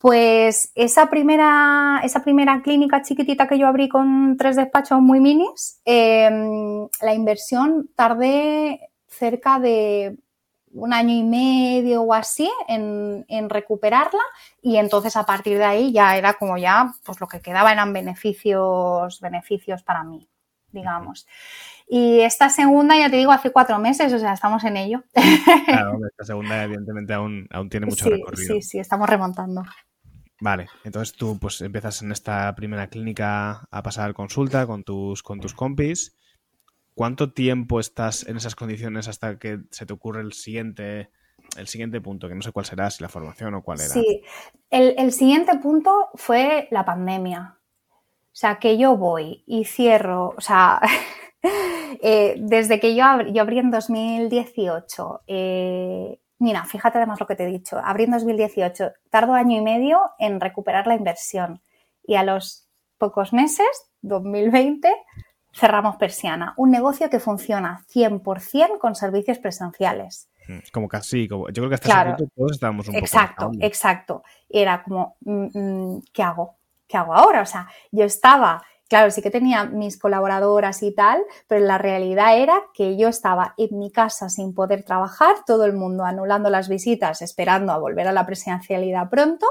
Speaker 2: Pues esa primera, esa primera clínica chiquitita que yo abrí con tres despachos muy minis, em, la inversión tardé cerca de un año y medio o así en, recuperarla y entonces a partir de ahí ya era como ya, pues lo que quedaba eran beneficios, beneficios para mí, digamos. Y esta segunda, ya te digo, hace cuatro meses, o sea, estamos en ello.
Speaker 3: Claro, esta segunda evidentemente aún, aún tiene mucho recorrido.
Speaker 2: Sí, sí, estamos remontando.
Speaker 3: Vale, entonces tú pues empiezas en esta primera clínica a pasar consulta con tus, con tus compis. ¿Cuánto tiempo estás en esas condiciones hasta que se te ocurre el siguiente, el siguiente punto? Que no sé cuál será, si la formación o cuál era.
Speaker 2: Sí, el, siguiente punto fue la pandemia. O sea, que yo voy y cierro, o sea, (laughs) eh, desde que yo, yo abrí en 2018, eh, Mira, fíjate además lo que te he dicho. Abrí en 2018, tardo año y medio en recuperar la inversión y a los pocos meses, 2020, cerramos Persiana. Un negocio que funciona 100% con servicios presenciales.
Speaker 3: Mm, como casi, como, yo creo que hasta ese punto todos estábamos un
Speaker 2: exacto, poco... Exacto, exacto. Era como, mm, mm, ¿qué hago? ¿Qué hago ahora? O sea, yo estaba Claro, sí que tenía mis colaboradoras y tal, pero la realidad era que yo estaba en mi casa sin poder trabajar, todo el mundo anulando las visitas, esperando a volver a la presencialidad pronto,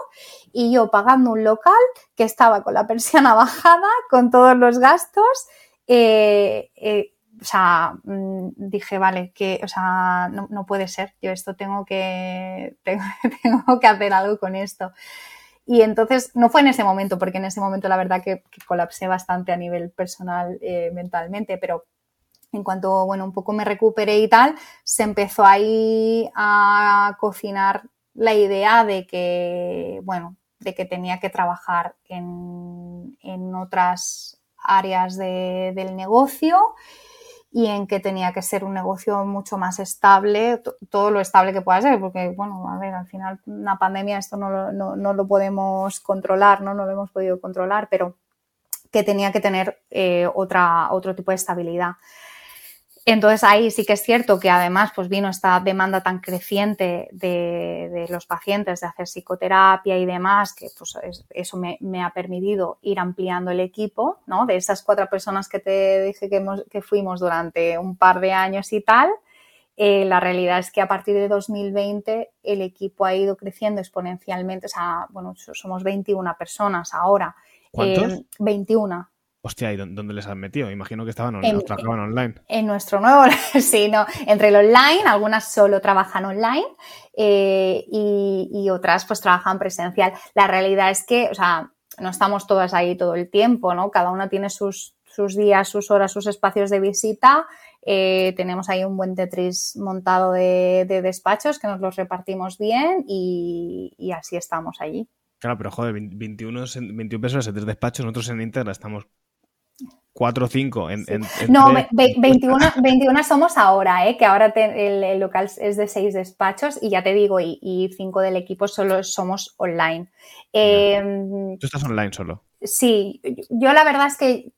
Speaker 2: y yo pagando un local que estaba con la (laughs) persiana bajada, con todos los gastos. Eh, eh, o sea, mm, dije, vale, que, o sea, no, puede ser, yo esto tengo que, (laughs) tengo que hacer algo con esto. Y entonces no fue en ese momento, porque en ese momento la verdad que, colapsé bastante a nivel personal eh, mentalmente, pero en cuanto, bueno, un poco me recuperé y tal, se empezó ahí a cocinar la idea de que, bueno, de que tenía que trabajar en, en otras áreas de, del negocio y en que tenía que ser un negocio mucho más estable, todo lo estable que pueda ser, porque, bueno, a ver, al final una pandemia esto no lo, no, no lo podemos controlar, ¿no? No lo hemos podido controlar, pero que tenía que tener eh, otra, otro tipo de estabilidad. Entonces ahí sí que es cierto que además pues vino esta demanda tan creciente de, los pacientes de hacer psicoterapia y demás, que pues eso me, ha permitido ir ampliando el equipo, ¿no? De esas cuatro personas que te dije que, fuimos durante un par de años y tal, eh, la realidad es que a partir de 2020 el equipo ha ido creciendo exponencialmente, o sea, bueno, somos 21 personas ahora.
Speaker 3: ¿Cuántos?
Speaker 2: 21.
Speaker 3: Hostia, ¿y dónde les han metido? Imagino que estaban en, trabajaban online.
Speaker 2: En nuestro nuevo, (laughs) sí, no, entre el online, algunas solo trabajan online eh, y, otras pues trabajan presencial. La realidad es que, o sea, no estamos todas ahí todo el tiempo, ¿no? Cada una tiene sus, sus días, sus horas, sus espacios de visita. Eh, tenemos ahí un buen Tetris montado de, despachos que nos los repartimos bien y, así estamos allí.
Speaker 3: Claro, pero joder, 21, 21 personas en tres despachos, nosotros en Integra estamos 4 o 5 en,
Speaker 2: No, 21, 21, somos ahora, ¿eh? que ahora el, local es de 6 despachos y ya te digo, y 5 del equipo solo somos online.
Speaker 3: Em, ¿Tú estás online solo?
Speaker 2: Sí, yo la verdad es que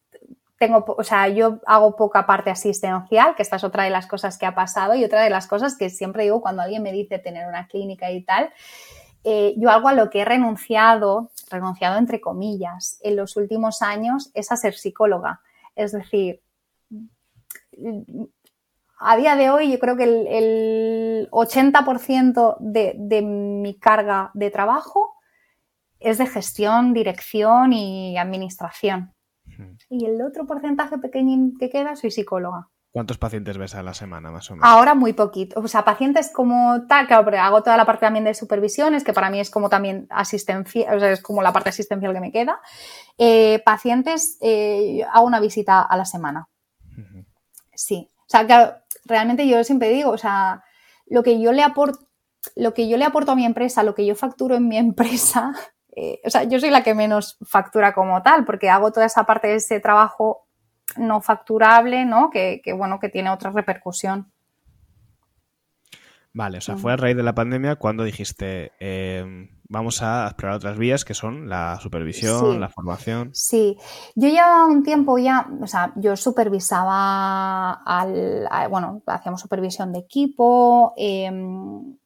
Speaker 2: tengo, o sea, yo hago poca parte asistencial, que esta es otra de las cosas que ha pasado y otra de las cosas que siempre digo cuando alguien me dice tener una clínica y tal. Eh, yo algo a lo que he renunciado, renunciado entre comillas, en los últimos años es a ser psicóloga. Es decir, a día de hoy yo creo que el, 80% de, mi carga de trabajo es de gestión, dirección y administración. Y el otro porcentaje pequeño que queda soy psicóloga.
Speaker 3: ¿Cuántos pacientes ves a la semana, más o menos?
Speaker 2: Ahora muy poquito. O sea, pacientes como tal, claro, pero hago toda la parte también de supervisiones, que para mí es como también asistencia, o sea, es como la parte asistencial que me queda. Eh, pacientes, eh, hago una visita a la semana. Sí. O sea, claro, realmente yo siempre digo, o sea, lo que yo le aporto, lo que yo le aporto a mi empresa, lo que yo facturo en mi (laughs) empresa, eh, o sea, yo soy la que menos factura como tal, porque hago toda esa parte de ese trabajo no facturable, ¿no? Que, bueno, que tiene otra repercusión.
Speaker 3: Vale, o sea, fue a raíz de la pandemia cuando dijiste, em, vamos a explorar otras vías que son la supervisión, la formación.
Speaker 2: Sí, yo llevaba un tiempo ya, o sea, yo supervisaba al, bueno, hacíamos supervisión de equipo, em,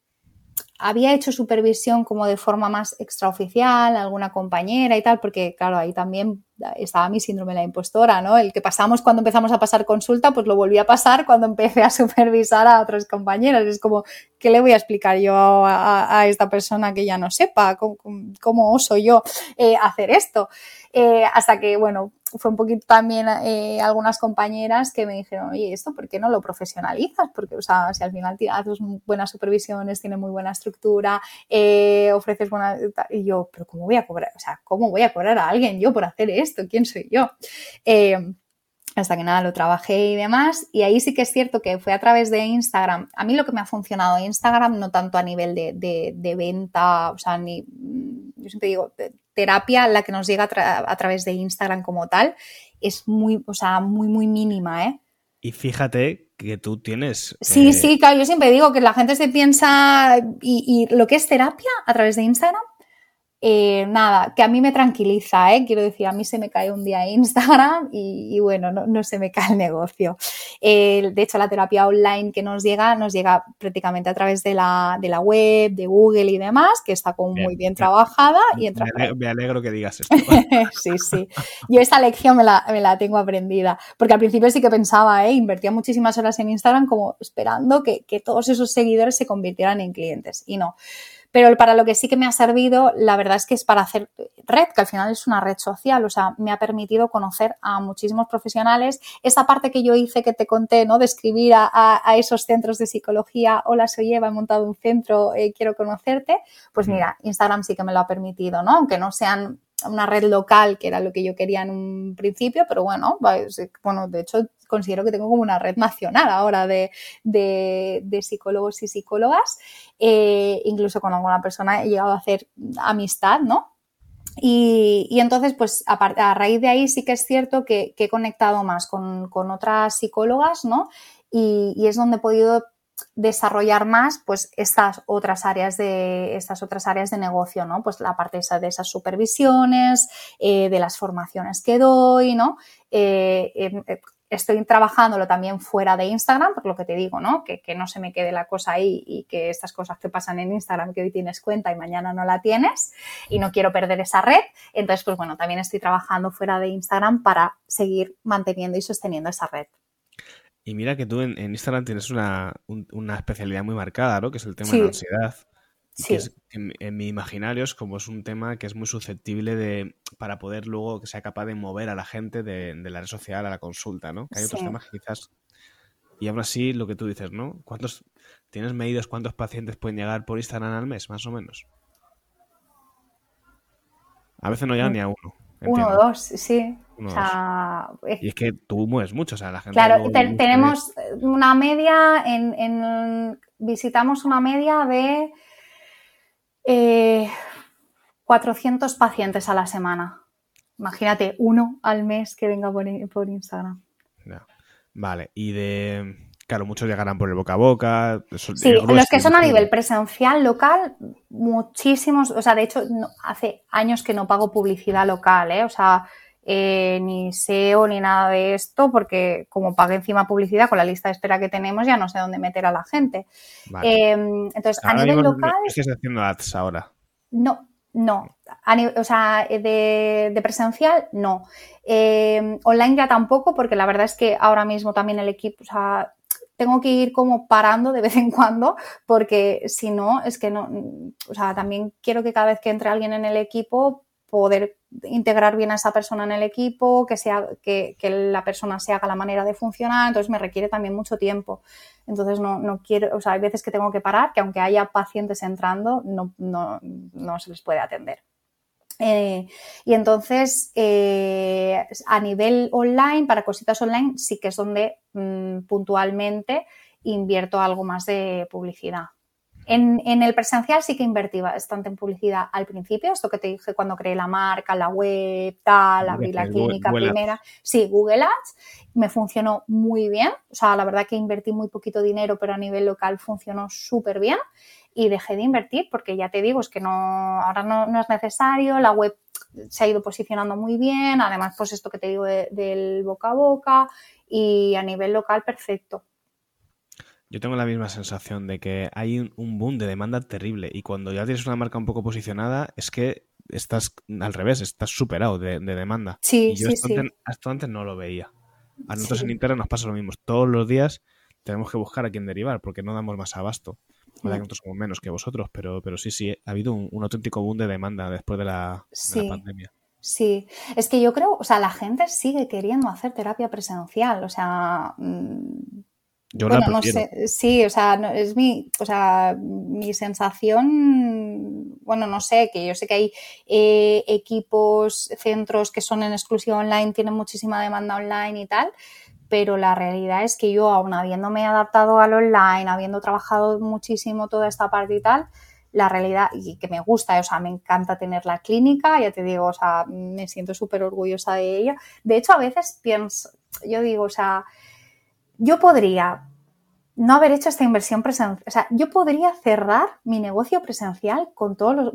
Speaker 2: había hecho supervisión como de forma más extraoficial, alguna compañera y tal, porque claro, ahí también estaba mi síndrome de la impostora, ¿no? El que pasamos cuando empezamos a pasar consulta, pues lo volví a pasar cuando (laughs) empecé a supervisar a otras compañeras. Es como, ¿qué le voy a explicar yo a, esta persona que ya no sepa? ¿Cómo, oso yo eh, hacer esto? Eh, hasta que, bueno, fue un poquito también eh, algunas compañeras que me dijeron, oye, ¿esto por qué no lo profesionalizas? Porque, o sea, si al final haces buenas supervisiones, tiene muy buena estructura, ofreces buena... Y yo, pero ¿cómo voy a cobrar? O sea, ¿cómo voy a cobrar a alguien yo por hacer esto? ¿Quién soy yo? Hasta que nada lo trabajé y demás. Y ahí sí que es cierto que fue a través de Instagram. A mí lo que me ha funcionado Instagram, no tanto a nivel de, venta, o sea, ni, yo siempre digo, terapia, la que nos llega a, través de Instagram como tal, es muy, o sea, muy, muy mínima, ¿eh?
Speaker 3: Y fíjate que tú tienes...
Speaker 2: Sí, eh, sí, claro, yo siempre digo que la gente se piensa, y lo que es terapia a través de Instagram, eh, nada, que a mí me tranquiliza, ¿eh? quiero decir, a mí se me cae un día Instagram y, bueno, no, se me cae el negocio. de hecho, la terapia online que nos llega, nos llega prácticamente a través de la, web, de Google y demás, que está como muy bien trabajada. Y
Speaker 3: entra... me, alegro, que digas esto. (laughs)
Speaker 2: sí, sí. Yo esta lección me la, tengo aprendida, porque al principio sí que pensaba, ¿eh? invertía muchísimas horas en Instagram como esperando que, que todos esos seguidores se convirtieran en clientes y no. Pero para lo que sí que me ha servido, la verdad es que es para hacer red, que al final es una red social, o sea, me ha permitido conocer a muchísimos profesionales. Esa parte que yo hice, que te conté, ¿no? De escribir a, esos centros de psicología, hola, soy Eva, he montado un centro, eh, quiero conocerte, pues mira, Instagram sí que me lo ha permitido, ¿no? Aunque no sean una red local, que era lo que yo quería en un principio, pero bueno, bueno, de hecho considero que tengo como una red nacional ahora de, psicólogos y psicólogas. Eh, incluso con alguna persona he llegado a hacer amistad, ¿no? Y, entonces, pues a, raíz de ahí sí que es cierto que, he conectado más con, otras psicólogas, ¿no? Y, y, es donde he podido desarrollar más pues estas otras áreas de estas otras áreas de negocio no pues la parte de esas supervisiones eh, de las formaciones que doy no eh, em, eh, estoy trabajándolo también fuera de Instagram por lo que te digo no que, que, no se me quede la cosa ahí y que estas cosas que pasan en Instagram que hoy tienes cuenta y mañana no la tienes y no quiero perder esa red. Entonces pues bueno también estoy trabajando fuera de Instagram para seguir manteniendo y sosteniendo esa red
Speaker 3: y mira que tú en, Instagram tienes una, especialidad muy marcada, ¿no? Que es el tema de la ansiedad. Sí. Que en, mi imaginario es como es un tema que es muy susceptible de para poder luego que sea capaz de mover a la gente de, la red social a la consulta, ¿no? hay otros temas que quizás y aún así lo que tú dices, ¿no? ¿Cuántos tienes medidos cuántos pacientes pueden llegar por Instagram al mes, más o menos? A veces no llega ni a uno.
Speaker 2: Uno o dos, sí.
Speaker 3: Y es que tú mueves mucho, o sea, la gente.
Speaker 2: Claro, tenemos una media, en, visitamos una media de 400 eh, pacientes a la semana. Imagínate, uno al mes que venga por, Instagram.
Speaker 3: Vale, y de. Claro, muchos llegarán por el boca a boca.
Speaker 2: Sí, los que son a nivel presencial, local, muchísimos. O sea, de hecho, hace años que no pago publicidad local, ¿eh? O sea, eh, ni SEO ni nada de esto, porque como pagué encima publicidad con la lista de espera que tenemos, ya no sé dónde meter a la gente. Em, entonces, a nivel local.
Speaker 3: estás haciendo ads ahora?
Speaker 2: No, no. o sea, de, presencial, no. Em, online ya tampoco, porque la verdad es que ahora mismo también el equipo, o sea, tengo que ir como parando de vez en cuando, porque si no, es que no, o sea, también quiero que cada vez que entre alguien en el equipo, poder integrar bien a esa persona en el equipo, que, sea, que, la persona se haga la manera de funcionar, entonces me requiere también mucho tiempo. Entonces no, no, quiero, o sea, hay veces que tengo que parar, que aunque haya pacientes entrando, no, no, no se les puede atender. Eh, y entonces, eh, a nivel online, para cositas online, sí que es donde mm, puntualmente invierto algo más de publicidad. En, el presencial sí que invertí bastante en publicidad al principio, esto que te dije cuando creé la marca, la web, tal, abrí la clínica primera. Sí, Google Ads me funcionó muy bien. O sea, la verdad que invertí muy poquito dinero, pero a nivel local funcionó súper bien. Y dejé de invertir porque ya te digo, es que no, ahora no, es necesario, la web se ha ido posicionando muy bien, además pues esto que te digo del boca a boca y a nivel local perfecto.
Speaker 3: Yo tengo la misma sensación de que hay un boom de demanda terrible y cuando ya tienes una marca un poco posicionada es que estás al revés, estás superado de, demanda.
Speaker 2: Sí,
Speaker 3: y yo
Speaker 2: sí,
Speaker 3: hasta, Antes, antes no lo veía. A nosotros en Internet nos pasa lo mismo. Todos los días tenemos que buscar a quién derivar porque no damos más abasto. que nosotros somos menos que vosotros, pero, pero sí, sí, ha habido un, auténtico boom de demanda después de la, de la pandemia.
Speaker 2: Sí, es que yo creo, o sea, la gente sigue queriendo hacer terapia presencial, o sea, mm,
Speaker 3: yo bueno, no sé,
Speaker 2: sí, o sea, es mi, o sea, mi sensación, bueno, no sé, que yo sé que hay eh, equipos, centros que son en exclusiva online, tienen muchísima demanda online y tal, pero la realidad es que yo, aún habiéndome adaptado al online, habiendo trabajado muchísimo toda esta parte y tal, la realidad, y que me gusta, o sea, me encanta tener la clínica, ya te digo, o sea, me siento súper orgullosa de ella. De hecho, a veces pienso, yo digo, o sea, yo podría no haber hecho esta inversión presencial, o sea, yo podría cerrar mi negocio presencial con todos los,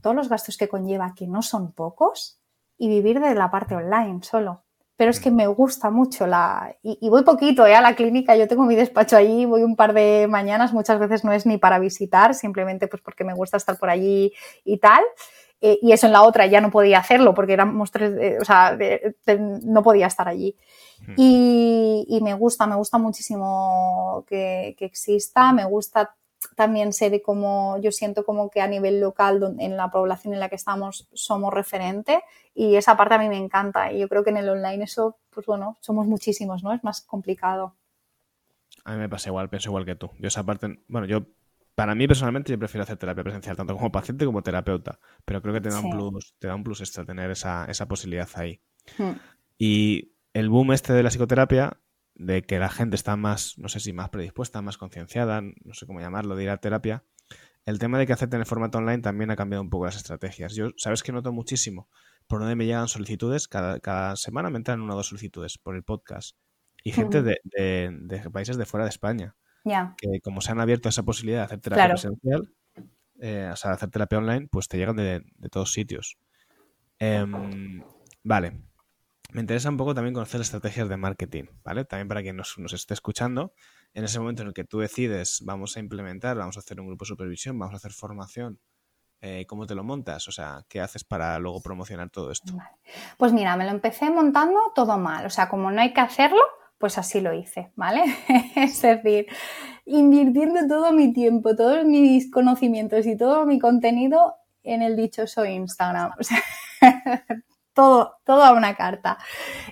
Speaker 2: todos los gastos que conlleva, que no son pocos, y vivir de la parte online solo. Pero es que me gusta mucho la... Y, voy poquito ¿eh? a la clínica, yo tengo mi despacho allí, voy un par de mañanas, muchas veces no es ni para visitar, simplemente pues porque me gusta estar por allí y tal. Eh, y eso en la otra ya no podía hacerlo porque éramos tres, eh, o sea, no podía estar allí. Y, me gusta, me gusta muchísimo que, exista, me gusta también ser como, yo siento como que a nivel local, en la población en la que estamos, somos referente y esa parte a mí me encanta y yo creo que en el online eso, pues bueno, somos muchísimos, ¿no? Es más complicado.
Speaker 3: A mí me pasa igual, pienso igual que tú. Yo esa parte, bueno, yo para mí personalmente yo prefiero hacer terapia presencial, tanto como paciente como terapeuta, pero creo que te da un plus, te da un plus extra tener esa, esa posibilidad ahí. Hmm. Y el boom este de la psicoterapia, de que la gente está más, no sé si más predispuesta, más concienciada, no sé cómo llamarlo, de ir a terapia, el tema de que acepten el formato online también ha cambiado un poco las estrategias. Yo, ¿sabes que noto muchísimo? Por donde me llegan solicitudes, cada, cada semana me entran una o dos solicitudes por el podcast. Y gente de, de países de fuera de España que como se han abierto esa posibilidad de hacer terapia presencial, eh, o sea, hacer terapia online, pues te llegan de, todos sitios. Em, vale. Me interesa un poco también conocer estrategias de marketing, ¿vale? También para quien nos, esté escuchando, en ese momento en el que tú decides, vamos a implementar, vamos a hacer un grupo de supervisión, vamos a hacer formación, eh, ¿cómo te lo montas? O sea, ¿qué haces para luego promocionar todo esto?
Speaker 2: Pues mira, me lo empecé montando todo mal. O sea, como no hay que hacerlo, pues así lo hice, ¿vale? (laughs) es decir, invirtiendo todo mi tiempo, todos mis conocimientos y todo mi contenido en el dichoso Instagram. (laughs) todo, todo a una carta.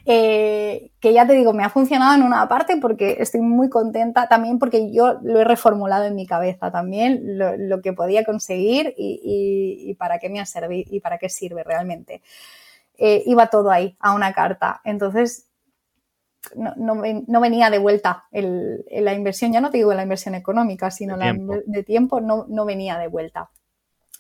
Speaker 2: Eh, que ya te digo, me ha funcionado en una parte porque estoy muy contenta, también porque yo lo he reformulado en mi cabeza también, lo, que podía conseguir y, para qué me ha servido y para qué sirve realmente. Eh, iba todo ahí, a una carta. Entonces, no, venía de vuelta la inversión, ya no te digo la inversión económica, sino de la tiempo, de tiempo no, no venía de vuelta.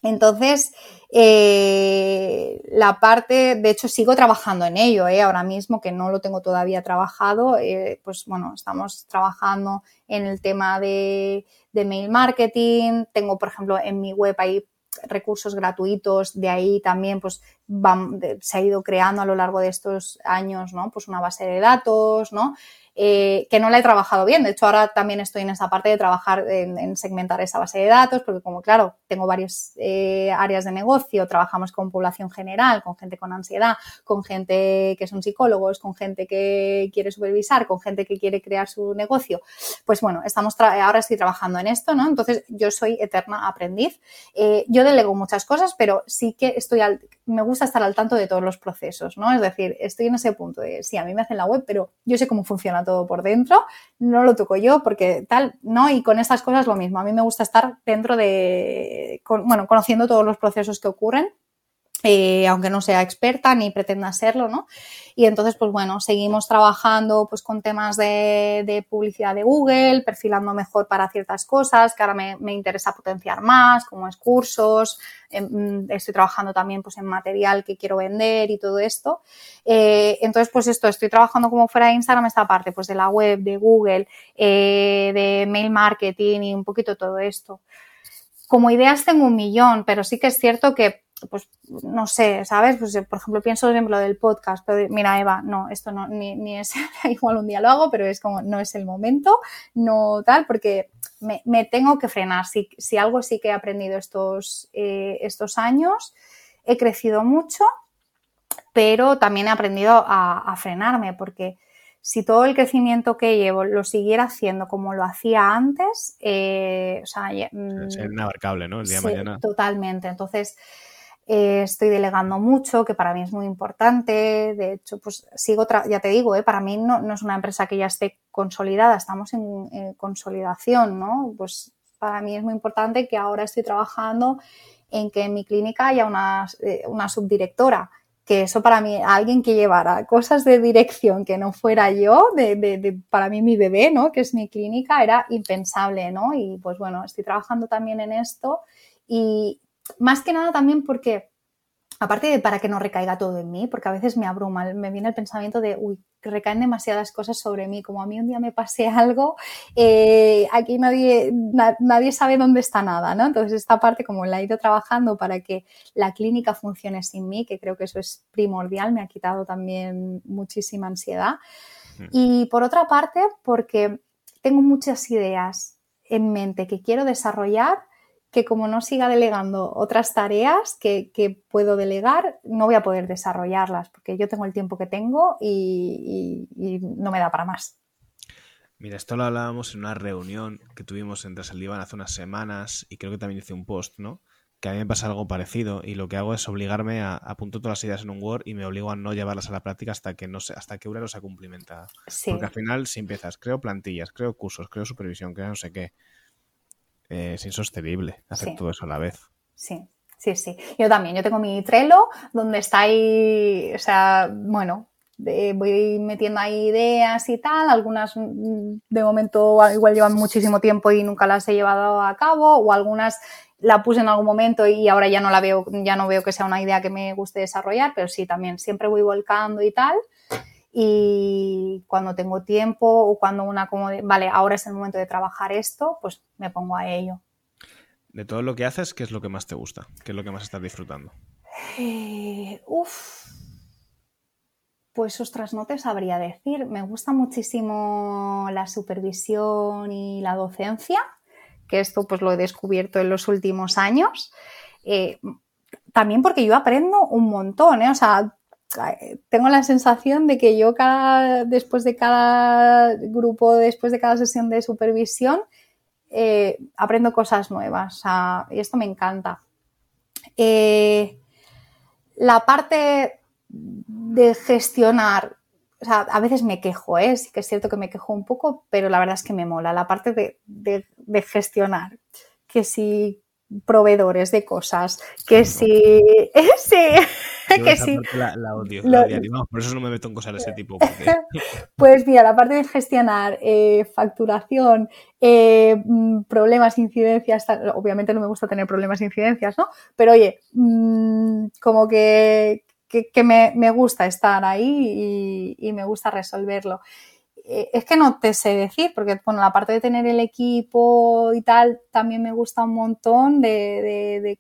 Speaker 2: Entonces, eh, la parte, de hecho, sigo trabajando en ello, eh, ahora mismo que no lo tengo todavía trabajado, eh, pues bueno, estamos trabajando en el tema de, mail marketing. Tengo, por ejemplo, en mi web ahí recursos gratuitos, de ahí también pues se ha ido creando a lo largo de estos años, ¿no? Pues una base de datos, ¿no? Eh, que no la he trabajado bien. De hecho, ahora también estoy en esa parte de trabajar en, segmentar esa base de datos, porque como claro, tengo varias eh, áreas de negocio, trabajamos con población general, con gente con ansiedad, con gente que son psicólogos, con gente que quiere supervisar, con gente que quiere crear su negocio. Pues bueno, estamos ahora estoy trabajando en esto, ¿no? Entonces, yo soy eterna aprendiz. Eh, yo delego muchas cosas, pero sí que estoy al, me gusta estar al tanto de todos los procesos, ¿no? Es decir, estoy en ese punto de, sí, a mí me hacen la web, pero yo sé cómo funciona todo por dentro, no lo toco yo porque tal, ¿no? Y con estas cosas lo mismo, a mí me gusta estar dentro de, bueno, conociendo todos los procesos que ocurren aunque no sea experta ni pretenda serlo, ¿no? Y entonces, pues bueno, seguimos trabajando pues con temas de, publicidad de Google, perfilando mejor para ciertas cosas que ahora me, interesa potenciar más, como es cursos, em, estoy trabajando también pues en material que quiero vender y todo esto. Eh, entonces, pues esto, estoy trabajando como fuera de Instagram esta parte, pues de la web, de Google, eh, de mail marketing y un poquito todo esto. Como ideas tengo un millón, pero sí que es cierto que pues no sé, ¿sabes? Pues por ejemplo, pienso en lo del podcast, pero mira, Eva, no, esto no, ni, ni es, (laughs) igual un día lo hago, pero es como, no es el momento, no tal, porque me, me tengo que frenar. Si, si, algo sí que he aprendido estos, eh, estos años, he crecido mucho, pero también he aprendido a, a, frenarme, porque si todo el crecimiento que llevo lo siguiera haciendo como lo hacía antes, eh, o sea,
Speaker 3: mm, sería inabarcable, ¿no? El día de mañana.
Speaker 2: Totalmente. Entonces, eh, estoy delegando mucho, que para mí es muy importante. De hecho, pues sigo, ya te digo, eh, para mí no, es una empresa que ya esté consolidada, estamos en, consolidación, ¿no? Pues para mí es muy importante que ahora estoy trabajando en que en mi clínica haya una, eh, una subdirectora que eso para mí, alguien que llevara cosas de dirección que no fuera yo, de, de, para mí mi bebé, ¿no? Que es mi clínica, era impensable, ¿no? Y pues bueno, estoy trabajando también en esto y, más que nada también porque, aparte de para que no recaiga todo en mí, porque a veces me abruma, me viene el pensamiento de, uy, recaen demasiadas cosas sobre mí, como a mí un día me pase (laughs) algo, eh, aquí nadie, nadie sabe dónde está nada, ¿no? Entonces esta parte como la he ido trabajando para que la clínica funcione sin mí, que creo que eso es primordial, me ha quitado también muchísima ansiedad. Mm. Y por otra parte, porque tengo muchas ideas en mente que quiero desarrollar que como no siga delegando otras tareas que, puedo delegar, no voy a poder desarrollarlas, porque yo tengo el tiempo que tengo y, no me da para más.
Speaker 3: Mira, esto lo hablábamos en una reunión que tuvimos entre Saldívar hace unas semanas y creo que también hice un post, ¿no? Que a mí me pasa algo parecido y lo que hago es obligarme a apuntar todas las ideas en un Word y me obligo a no llevarlas a la práctica hasta que no hasta que una no se ha cumplimentado. Porque al final si empiezas, creo plantillas, creo cursos, creo supervisión, creo no sé qué es insostenible hacer todo eso a la vez.
Speaker 2: Sí, sí, sí. Yo también, yo tengo mi Trello donde está ahí, o sea, bueno, voy metiendo ahí ideas y tal, algunas mm, de momento igual llevan muchísimo tiempo y nunca las he llevado a cabo, o algunas la puse en algún momento y ahora ya no la veo, ya no veo que sea una idea que me guste desarrollar, pero sí, también siempre voy volcando y tal y cuando tengo tiempo o cuando una como vale, ahora es el momento de trabajar esto, pues me pongo a ello.
Speaker 3: De todo lo que haces, ¿qué es lo que más te gusta? ¿Qué es lo que más estás disfrutando?
Speaker 2: Eh, uf. Pues ostras, no te sabría decir. Me gusta muchísimo la supervisión y la docencia, que esto pues lo he descubierto en los últimos años. Eh, también porque yo aprendo un montón, ¿eh? O sea, tengo la sensación de que yo después de cada grupo, después de cada sesión de supervisión, eh, aprendo cosas nuevas. y esto me encanta. Eh, la parte de gestionar a veces me quejo, ¿eh? sí que es cierto que me quejo un poco, pero la verdad es que me mola la parte de, de, de gestionar. Que si proveedores de cosas, que si... (laughs) sí, que sí.
Speaker 3: La, la, odio, la por eso no me meto en cosas de ese tipo. (laughs)
Speaker 2: pues mira, la parte de gestionar eh, facturación, eh, mm, problemas, incidencias, obviamente no me gusta tener problemas, incidencias, ¿no? Pero oye, mmm, como que, que, me, me, gusta estar ahí y, y me gusta resolverlo. Eh, es que no te sé decir, porque bueno, la parte de tener el equipo y tal, también me gusta un montón de, de, de,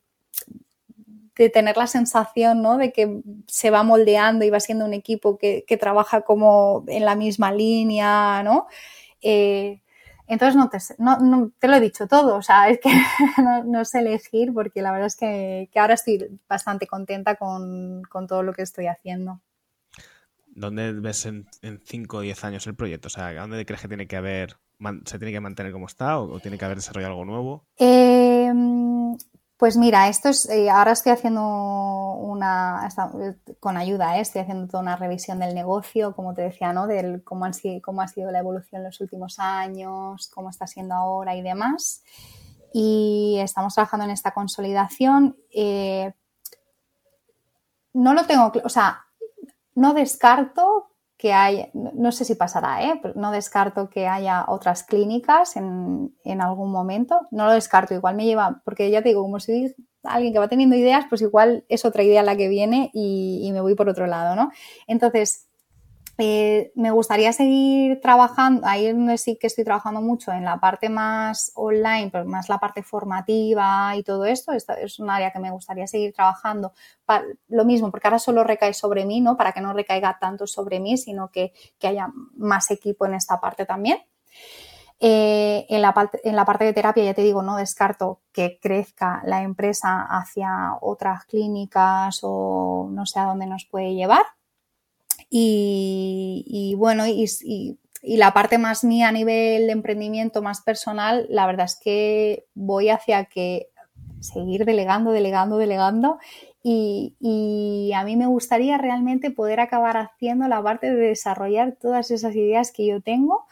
Speaker 2: tener la sensación ¿no? de que se va moldeando y va siendo un equipo que, que trabaja como en la misma línea, ¿no? Eh, entonces no te, no, no, te lo he dicho todo, o sea, es que (laughs) no, no, sé elegir porque la verdad es que, que ahora estoy bastante contenta con, con todo lo que estoy haciendo.
Speaker 3: ¿Dónde ves en 5 o 10 años el proyecto? O sea, ¿dónde crees que tiene que haber, se tiene que mantener como está o, tiene que haber desarrollado algo nuevo?
Speaker 2: Eh, pues mira, esto es, eh, ahora estoy haciendo una, con ayuda, eh, estoy haciendo toda una revisión del negocio, como te decía, ¿no? Del cómo, han, cómo ha sido la evolución en los últimos años, cómo está siendo ahora y demás. Y estamos trabajando en esta consolidación. Eh, no lo tengo, o sea, no descarto que haya, no sé si pasará, ¿eh? No descarto que haya otras clínicas en, en, algún momento. No lo descarto, igual me lleva, porque ya te digo, como si alguien que va teniendo ideas, pues igual es otra idea la que viene y, y me voy por otro lado, ¿no? Entonces, eh, me gustaría seguir trabajando, ahí es donde sí que estoy trabajando mucho, en la parte más online, pero más la parte formativa y todo esto. Esto es un área que me gustaría seguir trabajando. Lo mismo, porque ahora solo recae sobre mí, ¿no? Para que no recaiga tanto sobre mí, sino que, que haya más equipo en esta parte también. Eh, en la parte de terapia, ya te digo, no descarto que crezca la empresa hacia otras clínicas o no sé a dónde nos puede llevar y, bueno, y, la parte más mía a nivel de emprendimiento más personal, la verdad es que voy hacia que seguir delegando, delegando, delegando. Y, y, a mí me gustaría realmente poder acabar haciendo la parte de desarrollar todas esas ideas que yo tengo,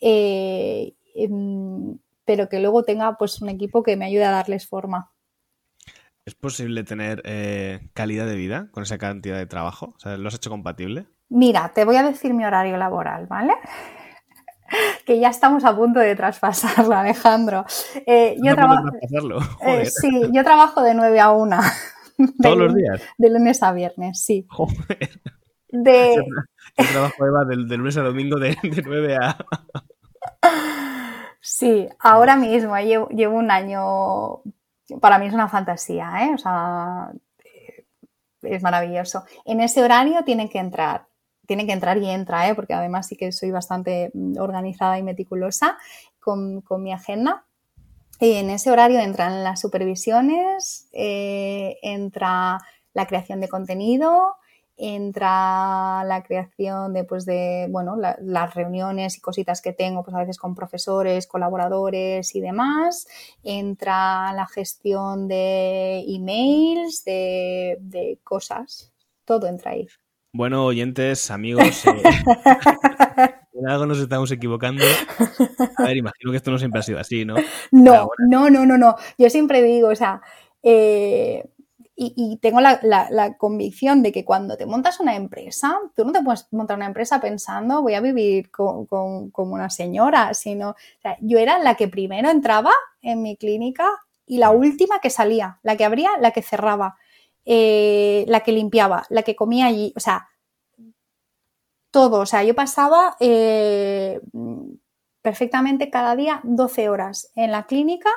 Speaker 2: eh, em, pero que luego tenga pues un equipo que me ayude a darles forma.
Speaker 3: ¿Es posible tener eh, calidad de vida con esa cantidad de trabajo? O sea, ¿Lo has hecho compatible?
Speaker 2: Mira, te voy a decir mi horario laboral, ¿vale? (laughs) que ya estamos a punto de traspasarlo, Alejandro. Eh, yo eh, sí, yo trabajo de 9 a 1. (laughs)
Speaker 3: ¿Todos los días?
Speaker 2: De lunes a viernes, sí.
Speaker 3: Joder. De... (laughs) Yo trabajo, Eva, de, de, lunes a domingo de, de 9 a...
Speaker 2: Sí, ahora mismo llevo, llevo, un año, para mí es una fantasía, ¿eh? O sea, es maravilloso. En ese horario tienen que entrar tiene que entrar y entra, ¿eh? porque además sí que soy bastante mm, organizada y meticulosa con, mi agenda. Y en ese horario entran las supervisiones, eh, entra la creación de contenido, entra la creación de, pues de bueno, la, las reuniones y cositas que tengo, pues a veces con profesores, colaboradores y demás, entra la gestión de emails, de, de cosas, todo entra ahí.
Speaker 3: Bueno, oyentes, amigos, eh, (laughs) en algo nos estamos equivocando. A ver, imagino que esto no siempre ha sido así, ¿no?
Speaker 2: No, no, no, no, no. Yo siempre digo, o sea, eh, y, y, tengo la, la, la, convicción de que cuando te montas una empresa, tú no te puedes montar una empresa pensando voy a vivir con, con, como una señora, sino, o sea, yo era la que primero entraba en mi clínica y la última que salía, la que abría, la que cerraba eh, la que limpiaba, la que comía allí, o sea, todo. O sea, yo pasaba eh, perfectamente cada día 12 horas en la clínica.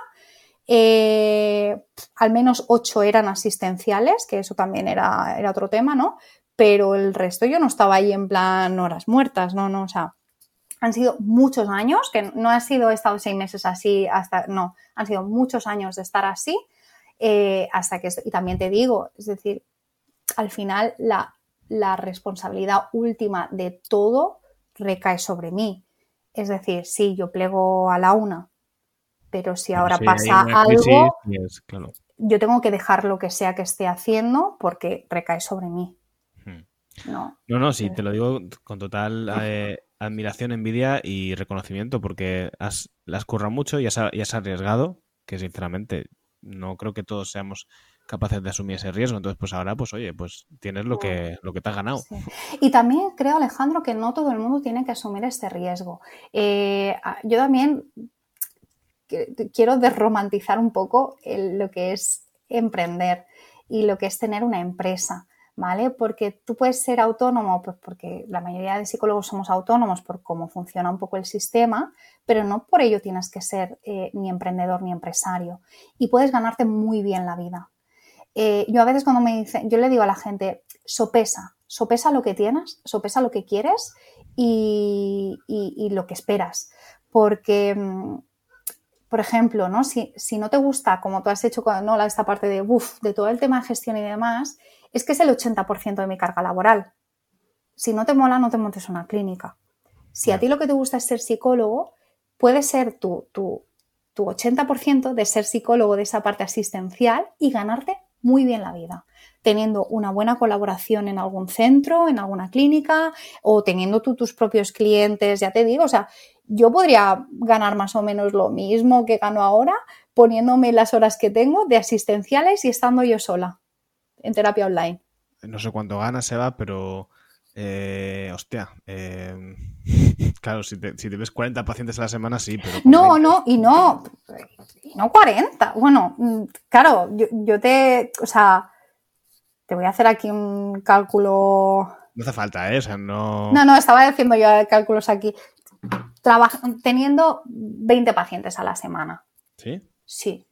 Speaker 2: Eh, al menos 8 eran asistenciales, que eso también era, era otro tema, ¿no? Pero el resto yo no estaba ahí en plan horas muertas, no, no, o sea, han sido muchos años, que no ha sido he estado seis meses así hasta, no, han sido muchos años de estar así eh, hasta que, y también te digo, es decir, al final la, la responsabilidad última de todo recae sobre mí. Es decir, sí, yo plego a la una, pero si ahora sí, pasa algo, claro. yo tengo que dejar lo que sea que esté haciendo porque recae sobre mí.
Speaker 3: Hmm.
Speaker 2: No,
Speaker 3: no, no sí, te lo digo con total eh, admiración, envidia y reconocimiento porque has, las currado mucho y has, y has arriesgado, que sinceramente no creo que todos seamos capaces de asumir ese riesgo. Entonces, pues ahora, pues oye, pues tienes lo que, lo que te has ganado.
Speaker 2: Y también creo, Alejandro, que no todo el mundo tiene que asumir este riesgo. Eh, yo también quiero desromantizar un poco lo que es emprender y lo que es tener una empresa. ¿Vale? Porque tú puedes ser autónomo, pues porque la mayoría de psicólogos somos autónomos por cómo funciona un poco el sistema, pero no por ello tienes que ser eh, ni emprendedor ni empresario. Y puedes ganarte muy bien la vida. Eh, yo a veces cuando me dicen, yo le digo a la gente, sopesa, sopesa lo que tienes, sopesa lo que quieres y, lo que esperas. Porque, mm, por ejemplo, ¿no? Si, no te gusta, como tú has hecho ¿no? esta parte de, de todo el tema de gestión y demás, es que es el 80% de mi carga laboral. Si no te mola, no te montes una clínica. Si a ti lo que te gusta es ser psicólogo, puede ser tu, tu, tu 80% de ser psicólogo de esa parte asistencial y ganarte muy bien la vida, teniendo una buena colaboración en algún centro, en alguna clínica o teniendo tú tus propios clientes, ya te digo, o sea, yo podría ganar más o menos lo mismo que gano ahora poniéndome las horas que tengo de asistenciales y estando yo sola en terapia online.
Speaker 3: No sé cuánto gana, Seba, pero eh, hostia, eh, (laughs) claro, si te, ves 40 pacientes a la semana, sí, pero...
Speaker 2: No, no, y no, no 40. Bueno, mm, claro, yo, te, o sea, te voy a hacer aquí un cálculo...
Speaker 3: No hace falta, ¿eh? O sea, no...
Speaker 2: No, no, estaba haciendo yo cálculos aquí. teniendo 20 pacientes a la semana.
Speaker 3: ¿Sí?
Speaker 2: Sí.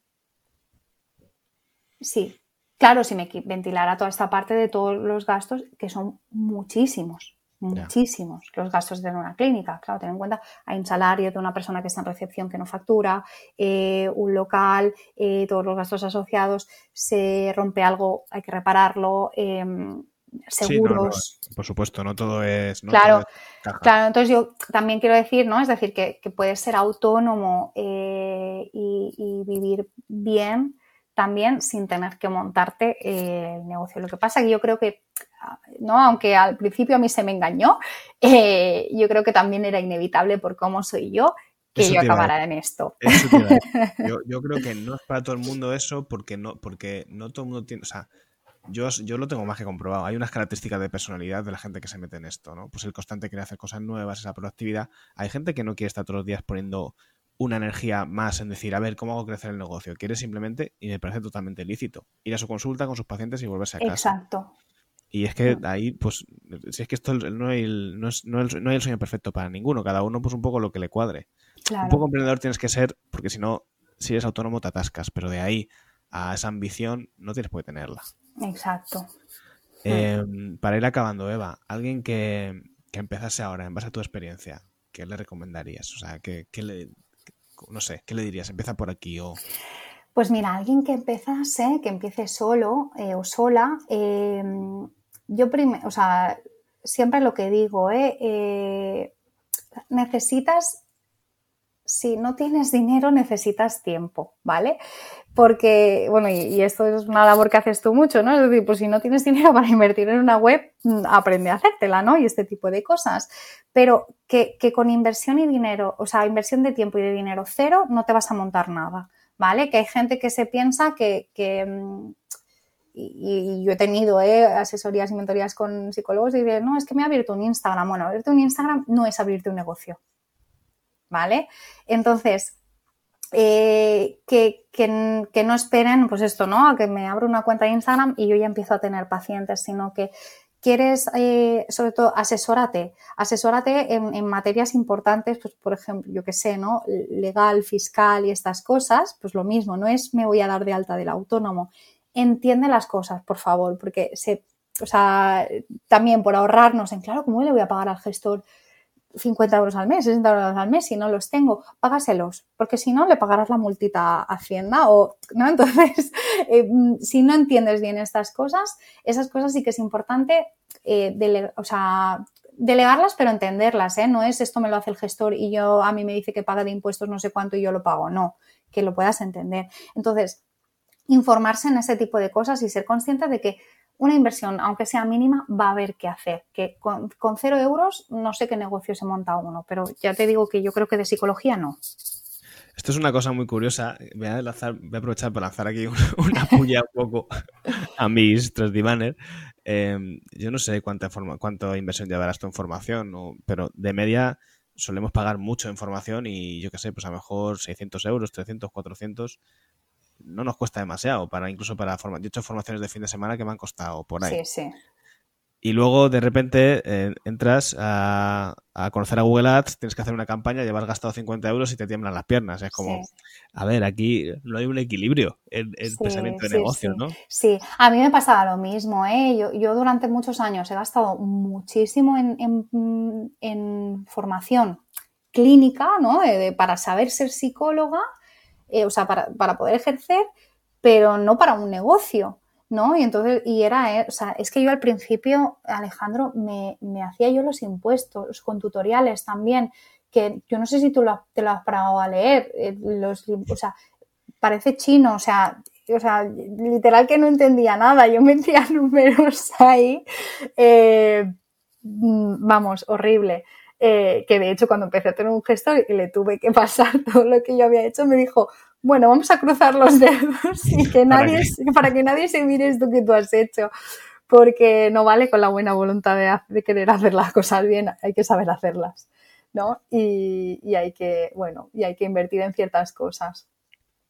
Speaker 2: Sí. Claro, si me ventilara toda esta parte de todos los gastos, que son muchísimos, muchísimos los gastos de una clínica. Claro, ten en cuenta, hay un salario de una persona que está en recepción que no factura, eh, un local, eh, todos los gastos asociados, se rompe algo, hay que repararlo. Em, seguros.
Speaker 3: por supuesto, no todo es.
Speaker 2: claro, claro, entonces yo también quiero decir, ¿no? Es decir, que, puedes ser autónomo eh, y, vivir bien también sin tener que montarte eh, el negocio. Lo que pasa es que yo creo que, ¿no? aunque al principio a mí se me engañó, eh, yo creo que también era inevitable por cómo soy yo que yo acabara en esto. (laughs)
Speaker 3: yo, creo que no es para todo el mundo eso porque no, porque no todo el mundo tiene, o sea, yo, yo, lo tengo más que comprobado. Hay unas características de personalidad de la gente que se mete en esto, ¿no? Pues el constante querer hacer cosas nuevas, esa proactividad. Hay gente que no quiere estar todos los días poniendo una energía más en decir, a ver, ¿cómo hago crecer el negocio? Quiere simplemente, y me parece totalmente lícito, ir a su consulta con sus pacientes y volverse a casa.
Speaker 2: Exacto.
Speaker 3: Y es que ahí, pues, si es que esto no hay, el, no, es, no, hay el sueño perfecto para ninguno, cada uno pues un poco lo que le cuadre. Un poco emprendedor tienes que ser, porque si no, si eres autónomo te atascas, pero de ahí a esa ambición no tienes por qué tenerla.
Speaker 2: Exacto.
Speaker 3: Em, para ir acabando, Eva, alguien que, que, empezase ahora, en base a tu experiencia, ¿qué le recomendarías? O sea, ¿qué, qué le, no sé, ¿qué le dirías? ¿Empieza por aquí o...?
Speaker 2: Pues mira, alguien que empezase, que empiece solo eh, o sola, em, yo primero, o sea, siempre lo que digo, eh, eh, necesitas, si no tienes dinero, necesitas tiempo, ¿vale? Porque, bueno, y, esto es una labor que haces tú mucho, ¿no? Es decir, pues si no tienes (laughs) dinero para invertir en una web, mm, aprende a hacértela, ¿no? Y este tipo de cosas. Pero que, con inversión y dinero, o sea, inversión de tiempo y de dinero cero, no te vas a montar nada, ¿vale? Que hay gente que se piensa que, mm, y, yo he tenido ¿eh? asesorías y mentorías con psicólogos y dicen, no, es que me ha abierto un Instagram. Bueno, abrirte un Instagram no es abrirte un negocio, ¿vale? Entonces, eh, que, no esperen, pues esto, ¿no? A que me abro una cuenta de Instagram y yo ya empiezo a tener pacientes, sino que quieres, eh, sobre todo, asesórate, asesórate en, materias importantes, pues por ejemplo, yo que sé, ¿no? Legal, fiscal y estas cosas, pues lo mismo, no es me voy a dar de alta del autónomo. Entiende las cosas, por favor, porque se, o sea, también por ahorrarnos en, claro, ¿cómo le voy a pagar al gestor 50 euros al mes, 60 euros al mes, si no los tengo, págaselos, porque si no le pagarás la multita a Hacienda o, ¿no? (laughs) Entonces, eh, si no entiendes bien estas cosas, esas cosas sí que es importante, eh, delegarlas, pero entenderlas, ¿eh? No es esto me lo hace el gestor y yo a mí me dice que paga de impuestos no sé cuánto y yo lo pago, no, que lo puedas entender. Entonces, informarse en ese tipo de cosas y ser consciente de que una inversión, aunque sea mínima, va a haber que hacer. Que con, cero euros no sé qué negocio se monta uno, pero ya te digo que yo creo que de psicología no.
Speaker 3: Esto es una cosa muy curiosa. Voy a, aprovechar para lanzar aquí (laughs) una, puya un poco a mis tres divanes. Em, yo no sé cuánta, forma, cuánta inversión llevarás tu en formación, pero de media solemos pagar mucho en formación y yo qué sé, pues a lo mejor 600 euros, 300, 400 no nos cuesta demasiado, para incluso para forma. Yo he hecho formaciones de fin de semana que me han costado por ahí. Sí, sí. Y luego de repente eh, entras a, conocer a Google Ads, tienes que hacer una campaña, llevas gastado 50 euros y te tiemblan las piernas. Es como, a ver, aquí no hay un equilibrio en el pensamiento de negocios, ¿no?
Speaker 2: Sí, a mí me pasaba lo mismo. ¿eh? Yo, yo, durante muchos años he gastado muchísimo en, en, formación clínica, ¿no? para saber ser psicóloga eh, o sea, para, poder ejercer, pero no para un negocio. ¿no? Y entonces, y era, eh, o sea, es que yo al principio, Alejandro, me, hacía yo los impuestos, con tutoriales también, que yo no sé si tú te lo has parado a leer, eh, los, o sea, parece chino, o sea, o sea, literal que no entendía nada, yo (laughs) metía números ahí, mm, vamos, horrible. Eh, que de hecho cuando empecé a tener un gestor y le tuve que pasar (laughs) todo lo que yo había hecho, me dijo, bueno, vamos a cruzar los (laughs) dedos y que nadie, para que nadie se mire esto que tú has hecho, porque no vale con la buena voluntad de, querer hacer las cosas bien, hay que saber hacerlas, ¿no? Y, hay que, bueno, y hay que invertir en ciertas cosas.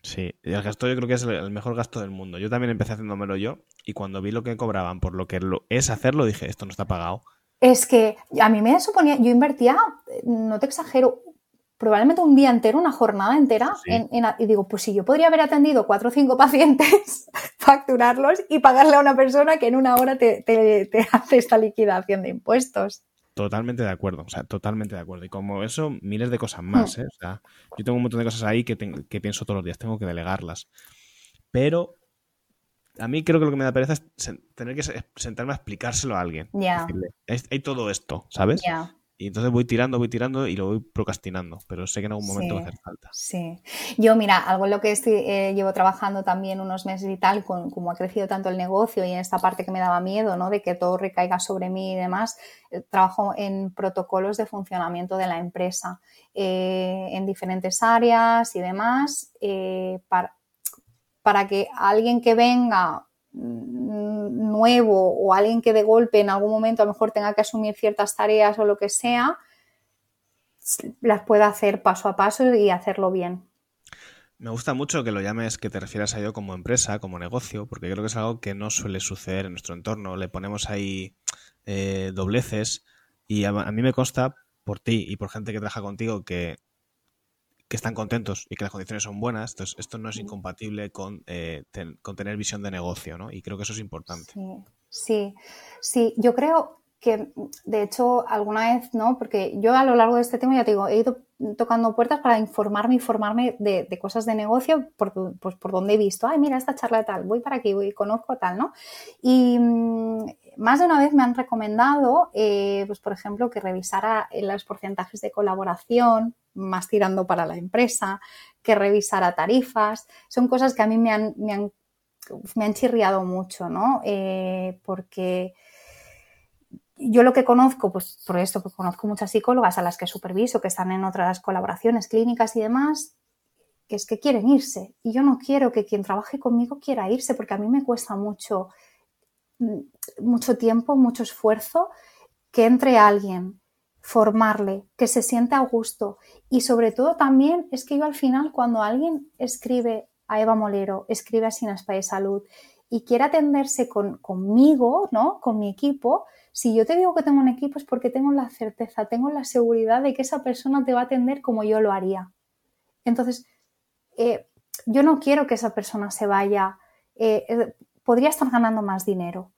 Speaker 3: Sí, y el gasto yo creo que es el mejor gasto del mundo. Yo también empecé haciéndomelo yo y cuando vi lo que cobraban por lo que es hacerlo, dije, esto no está pagado.
Speaker 2: Es que a mí me suponía, yo invertía, no te exagero, probablemente un día entero, una jornada entera, en, y digo, pues si yo podría haber atendido cuatro o cinco pacientes, (laughs) facturarlos y pagarle a una persona que en una hora te, hace esta liquidación de impuestos.
Speaker 3: Totalmente de acuerdo, o sea, totalmente de acuerdo. Y como eso, miles de cosas más, hmm. ¿eh? O sea, yo tengo un montón de cosas ahí que, que pienso todos los días, tengo que delegarlas. Pero a mí creo que lo que me da pereza es tener que sentarme a explicárselo a alguien. Ya. Hay todo esto, ¿sabes? Ya. Y entonces voy tirando, voy tirando y lo voy procrastinando, pero sé que en algún momento va a hacer falta.
Speaker 2: Sí. Yo, mira, algo en lo que estoy, eh, llevo trabajando también unos meses y tal, con, como ha crecido tanto el negocio y en esta parte que me daba miedo, ¿no? De que todo recaiga sobre mí y demás, eh, trabajo en protocolos de funcionamiento de la empresa, eh, en diferentes áreas y demás, para, para que alguien que venga mm, nuevo o alguien que de golpe en algún momento a lo mejor tenga que asumir ciertas tareas o lo que sea, las pueda hacer paso a paso y hacerlo bien.
Speaker 3: Me gusta mucho que lo llames, que te refieras a ello como empresa, como negocio, porque creo que es algo que no suele suceder en nuestro entorno. Le ponemos ahí eh, dobleces y a, mí me consta por ti y por gente que trabaja contigo que que están contentos y que las condiciones son buenas, entonces esto no es incompatible con, eh, con tener visión de negocio, ¿no? Y creo que eso es importante.
Speaker 2: Sí, sí, sí. yo creo que, de hecho, alguna vez, ¿no? Porque yo a lo largo de este tema, ya te digo, he ido tocando puertas para informarme y formarme de, cosas de negocio por, pues, por donde he visto, ay, mira, esta charla de tal, voy para aquí, voy, conozco tal, ¿no? Y mm, más de una vez me han recomendado, eh, pues, por ejemplo, que revisara los porcentajes de colaboración, más tirando para la empresa, que revisara tarifas. Son cosas que a mí me han, me han, me han chirriado mucho, ¿no? Eh, porque yo lo que conozco, pues por esto, que conozco muchas psicólogas a las que superviso, que están en otras colaboraciones clínicas y demás, que es que quieren irse. Y yo no quiero que quien trabaje conmigo quiera irse, porque a mí me cuesta mucho, mm, mucho tiempo, mucho esfuerzo que entre alguien, formarle, que se sienta a gusto. Y sobre todo también es que yo al final, cuando alguien escribe a Eva Molero, escribe a Sinaspa de Salud y quiere atenderse con, conmigo, ¿no? Con mi equipo, si yo te digo que tengo un equipo es porque tengo la certeza, tengo la seguridad de que esa persona te va a atender como yo lo haría. Entonces, eh, yo no quiero que esa persona se vaya, eh, eh, podría estar ganando más dinero,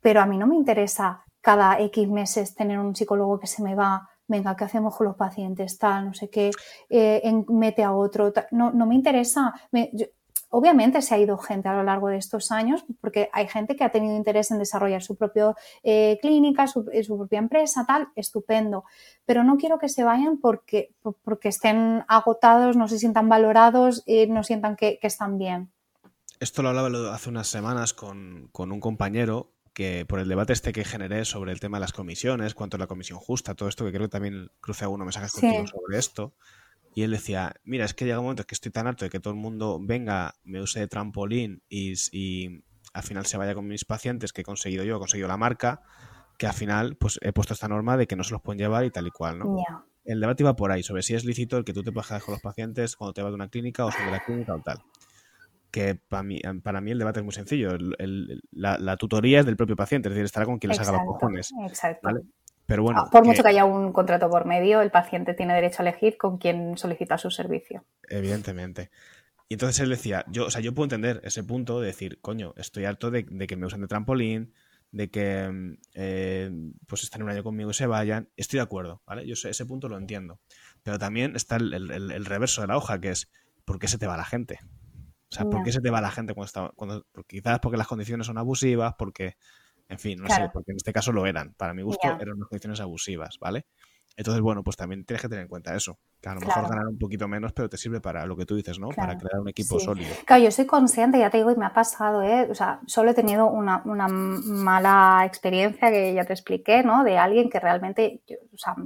Speaker 2: pero a mí no me interesa cada X meses tener un psicólogo que se me va, venga, ¿qué hacemos con los pacientes? Tal, no sé qué, mete a otro, no, no me interesa. Obviamente se ha ido gente a lo largo de estos años porque hay gente que ha tenido interés en desarrollar su propia eh, clínica, eh, su, propia empresa, tal, estupendo. Pero no quiero que se vayan porque, porque estén agotados, no se sientan valorados y no sientan que, están bien.
Speaker 3: esto lo hablaba hace unas semanas con, con, un compañero que por el debate este que generé sobre el tema de las comisiones, cuánto es la comisión justa, todo esto, que creo que también crucé algunos mensajes contigo sobre esto. Y él decía, mira, es que llega un momento que estoy tan harto de que todo el mundo venga, me use de trampolín y, y al final se vaya con mis pacientes que he conseguido yo, he conseguido la marca, que al final pues he puesto esta norma de que no se los pueden llevar y tal y cual, ¿no? El debate iba por ahí, sobre si es lícito el que tú te puedas quedar con los pacientes cuando te vas de una clínica o sobre la clínica o tal. Que para mí, para mí el debate es muy sencillo. la, tutoría es del propio paciente, es decir, estará con quien les haga los cojones. Exacto.
Speaker 2: Pero bueno, por mucho que haya un contrato por medio, el paciente tiene derecho a elegir con quién solicita su servicio.
Speaker 3: Evidentemente. Y entonces él decía, yo, o sea, yo puedo entender ese punto de decir, coño, estoy harto de, que me usen de trampolín, de que eh, pues están un año conmigo y se vayan. Estoy de acuerdo, ¿vale? Yo ese punto lo entiendo. Pero también está el, reverso de la hoja, que es, ¿por qué se te va la gente? O sea, ¿por qué se te va la gente cuando está... Cuando, quizás porque las condiciones son abusivas, porque en fin, no sé, porque en este caso lo eran. Para mi gusto eran unas condiciones abusivas, ¿vale? Entonces, bueno, pues también tienes que tener en cuenta eso. Que a lo mejor ganar un poquito menos, pero te sirve para lo que tú dices, ¿no? Para crear un equipo sólido.
Speaker 2: Claro, yo soy consciente, ya te digo, y me ha pasado, ¿eh? O sea, solo he tenido una, mala experiencia que ya te expliqué, ¿no? De alguien que realmente, o sea,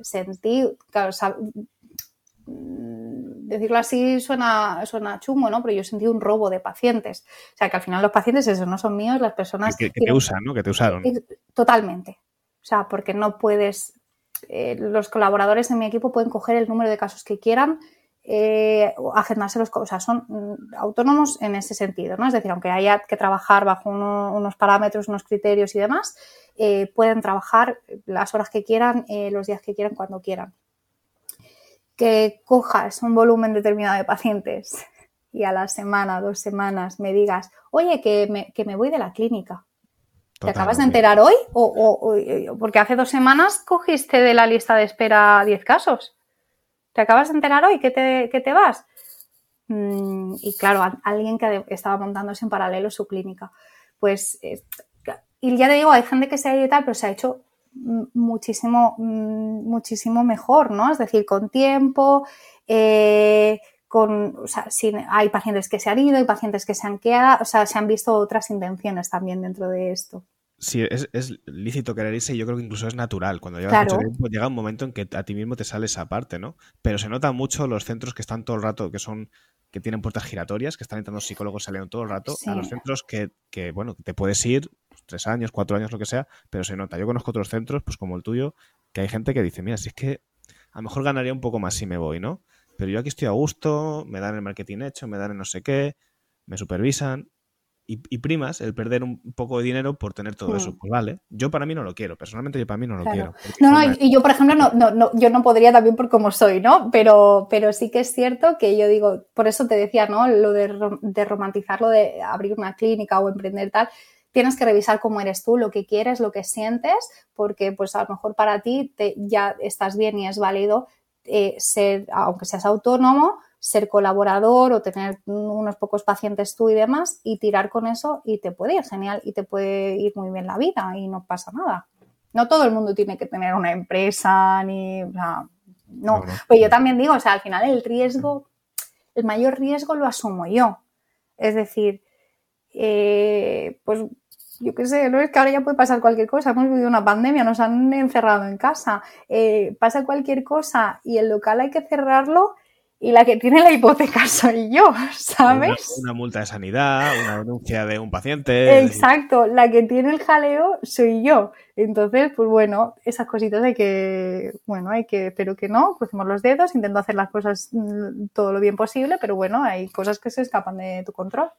Speaker 2: sentí, claro, o sea, decirlo así suena, suena chungo, ¿no? Pero yo sentí un robo de pacientes. O sea, que al final los pacientes, esos no son míos, las personas...
Speaker 3: Que, te usan, ¿no? Que te usaron.
Speaker 2: Totalmente. O sea, porque no puedes... Eh, los colaboradores en mi equipo pueden coger el número de casos que quieran, eh, agendarse los cosas, son mm, autónomos en ese sentido, ¿no? Es decir, aunque haya que trabajar bajo unos parámetros, unos criterios y demás, eh, pueden trabajar las horas que quieran, eh, los días que quieran, cuando quieran que cojas un volumen determinado de pacientes y a la semana, dos semanas me digas, oye, que me, voy de la clínica. ¿Te acabas de enterar hoy? O, porque hace dos semanas cogiste de la lista de espera 10 casos. ¿Te acabas de enterar hoy que te, te vas? Mm, y claro, alguien que estaba montándose en paralelo su clínica. Pues, eh, y ya te digo, hay gente que se ha ido y tal, pero se ha hecho muchísimo, muchísimo mejor, ¿no? Es decir, con tiempo, eh, con, o sea, hay pacientes que se han ido, hay pacientes que se han quedado, o sea, se han visto otras intenciones también dentro de esto.
Speaker 3: Sí, es, lícito querer irse y yo creo que incluso es natural. Cuando llevas mucho tiempo llega un momento en que a ti mismo te sale esa parte, ¿no? Pero se nota mucho los centros que están todo el rato, que son que tienen puertas giratorias, que están entrando psicólogos saliendo todo el rato, a los centros que, que, bueno, te puedes ir tres años, cuatro años, lo que sea, pero se nota. Yo conozco otros centros, pues como el tuyo, que hay gente que dice, mira, si es que a lo mejor ganaría un poco más si me voy, ¿no? Pero yo aquí estoy a gusto, me dan el marketing hecho, me dan el no sé qué, me supervisan y, primas el perder un poco de dinero por tener todo eso. Hmm. Pues vale, yo para mí no lo quiero, personalmente yo para mí no lo quiero.
Speaker 2: No, no, y yo por ejemplo no, no, yo no podría también por cómo soy, ¿no? Pero, pero sí que es cierto que yo digo, por eso te decía, ¿no? Lo de, de romantizarlo de abrir una clínica o emprender tal, tienes que revisar cómo eres tú, lo que quieres, lo que sientes, porque pues a lo mejor para ti te, ya estás bien y es válido eh, ser, aunque seas autónomo, ser colaborador o tener unos pocos pacientes tú y demás y tirar con eso y te puede ir genial y te puede ir muy bien la vida y no pasa nada. No todo el mundo tiene que tener una empresa ni... no, pues yo también digo, o sea, al final el riesgo, el mayor riesgo lo asumo yo. Es decir, eh, pues yo qué sé, no es que ahora ya puede pasar cualquier cosa, hemos vivido una pandemia, nos han encerrado en casa, eh, pasa cualquier cosa y el local hay que cerrarlo y la que tiene la hipoteca (laughs) soy yo, ¿sabes?
Speaker 3: Una, multa de sanidad, una denuncia de un paciente.
Speaker 2: Exacto, la que tiene el jaleo soy yo. Entonces, pues bueno, esas cositas hay que, bueno, hay que, espero que no, crucemos los dedos, intento hacer las cosas mm, todo lo bien posible, pero bueno, hay cosas que se escapan de tu control.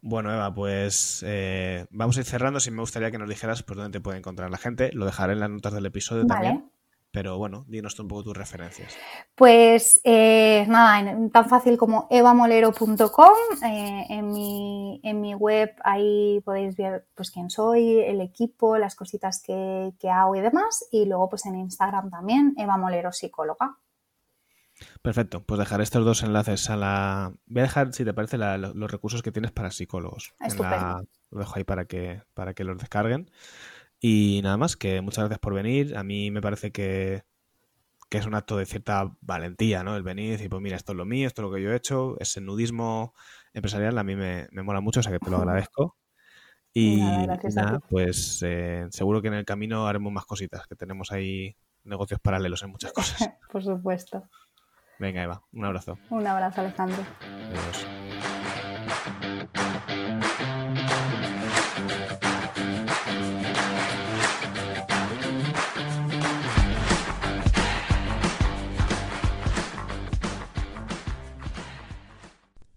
Speaker 3: Bueno, Eva, pues eh, vamos a ir cerrando. Si me gustaría que nos dijeras por dónde te puede encontrar la gente. Lo dejaré en las notas del episodio también. Pero bueno, dinos un poco tus referencias.
Speaker 2: Pues eh, nada, tan fácil como evamolero.com. Eh, en, mi, en mi web ahí podéis ver pues quién soy, el equipo, las cositas que, que hago y demás. Y luego pues en Instagram también, Eva Molero Psicóloga.
Speaker 3: Perfecto, pues dejaré estos dos enlaces a la... Voy a dejar, si te parece, los recursos que tienes para psicólogos. Lo dejo ahí para que, para que los descarguen. Y nada más, que muchas gracias por venir. A mí me parece que, que es un acto de cierta valentía, ¿no? El venir y decir, pues mira, esto es lo mío, esto es lo que yo he hecho, ese nudismo empresarial a mí me, mola mucho, o sea que te lo (laughs) agradezco. Y nada, pues eh, seguro que en el camino haremos más cositas, que tenemos ahí negocios paralelos en muchas cosas. (laughs)
Speaker 2: Por supuesto.
Speaker 3: Venga, Eva, un abrazo.
Speaker 2: Un abrazo, Alejandro.
Speaker 3: Adiós.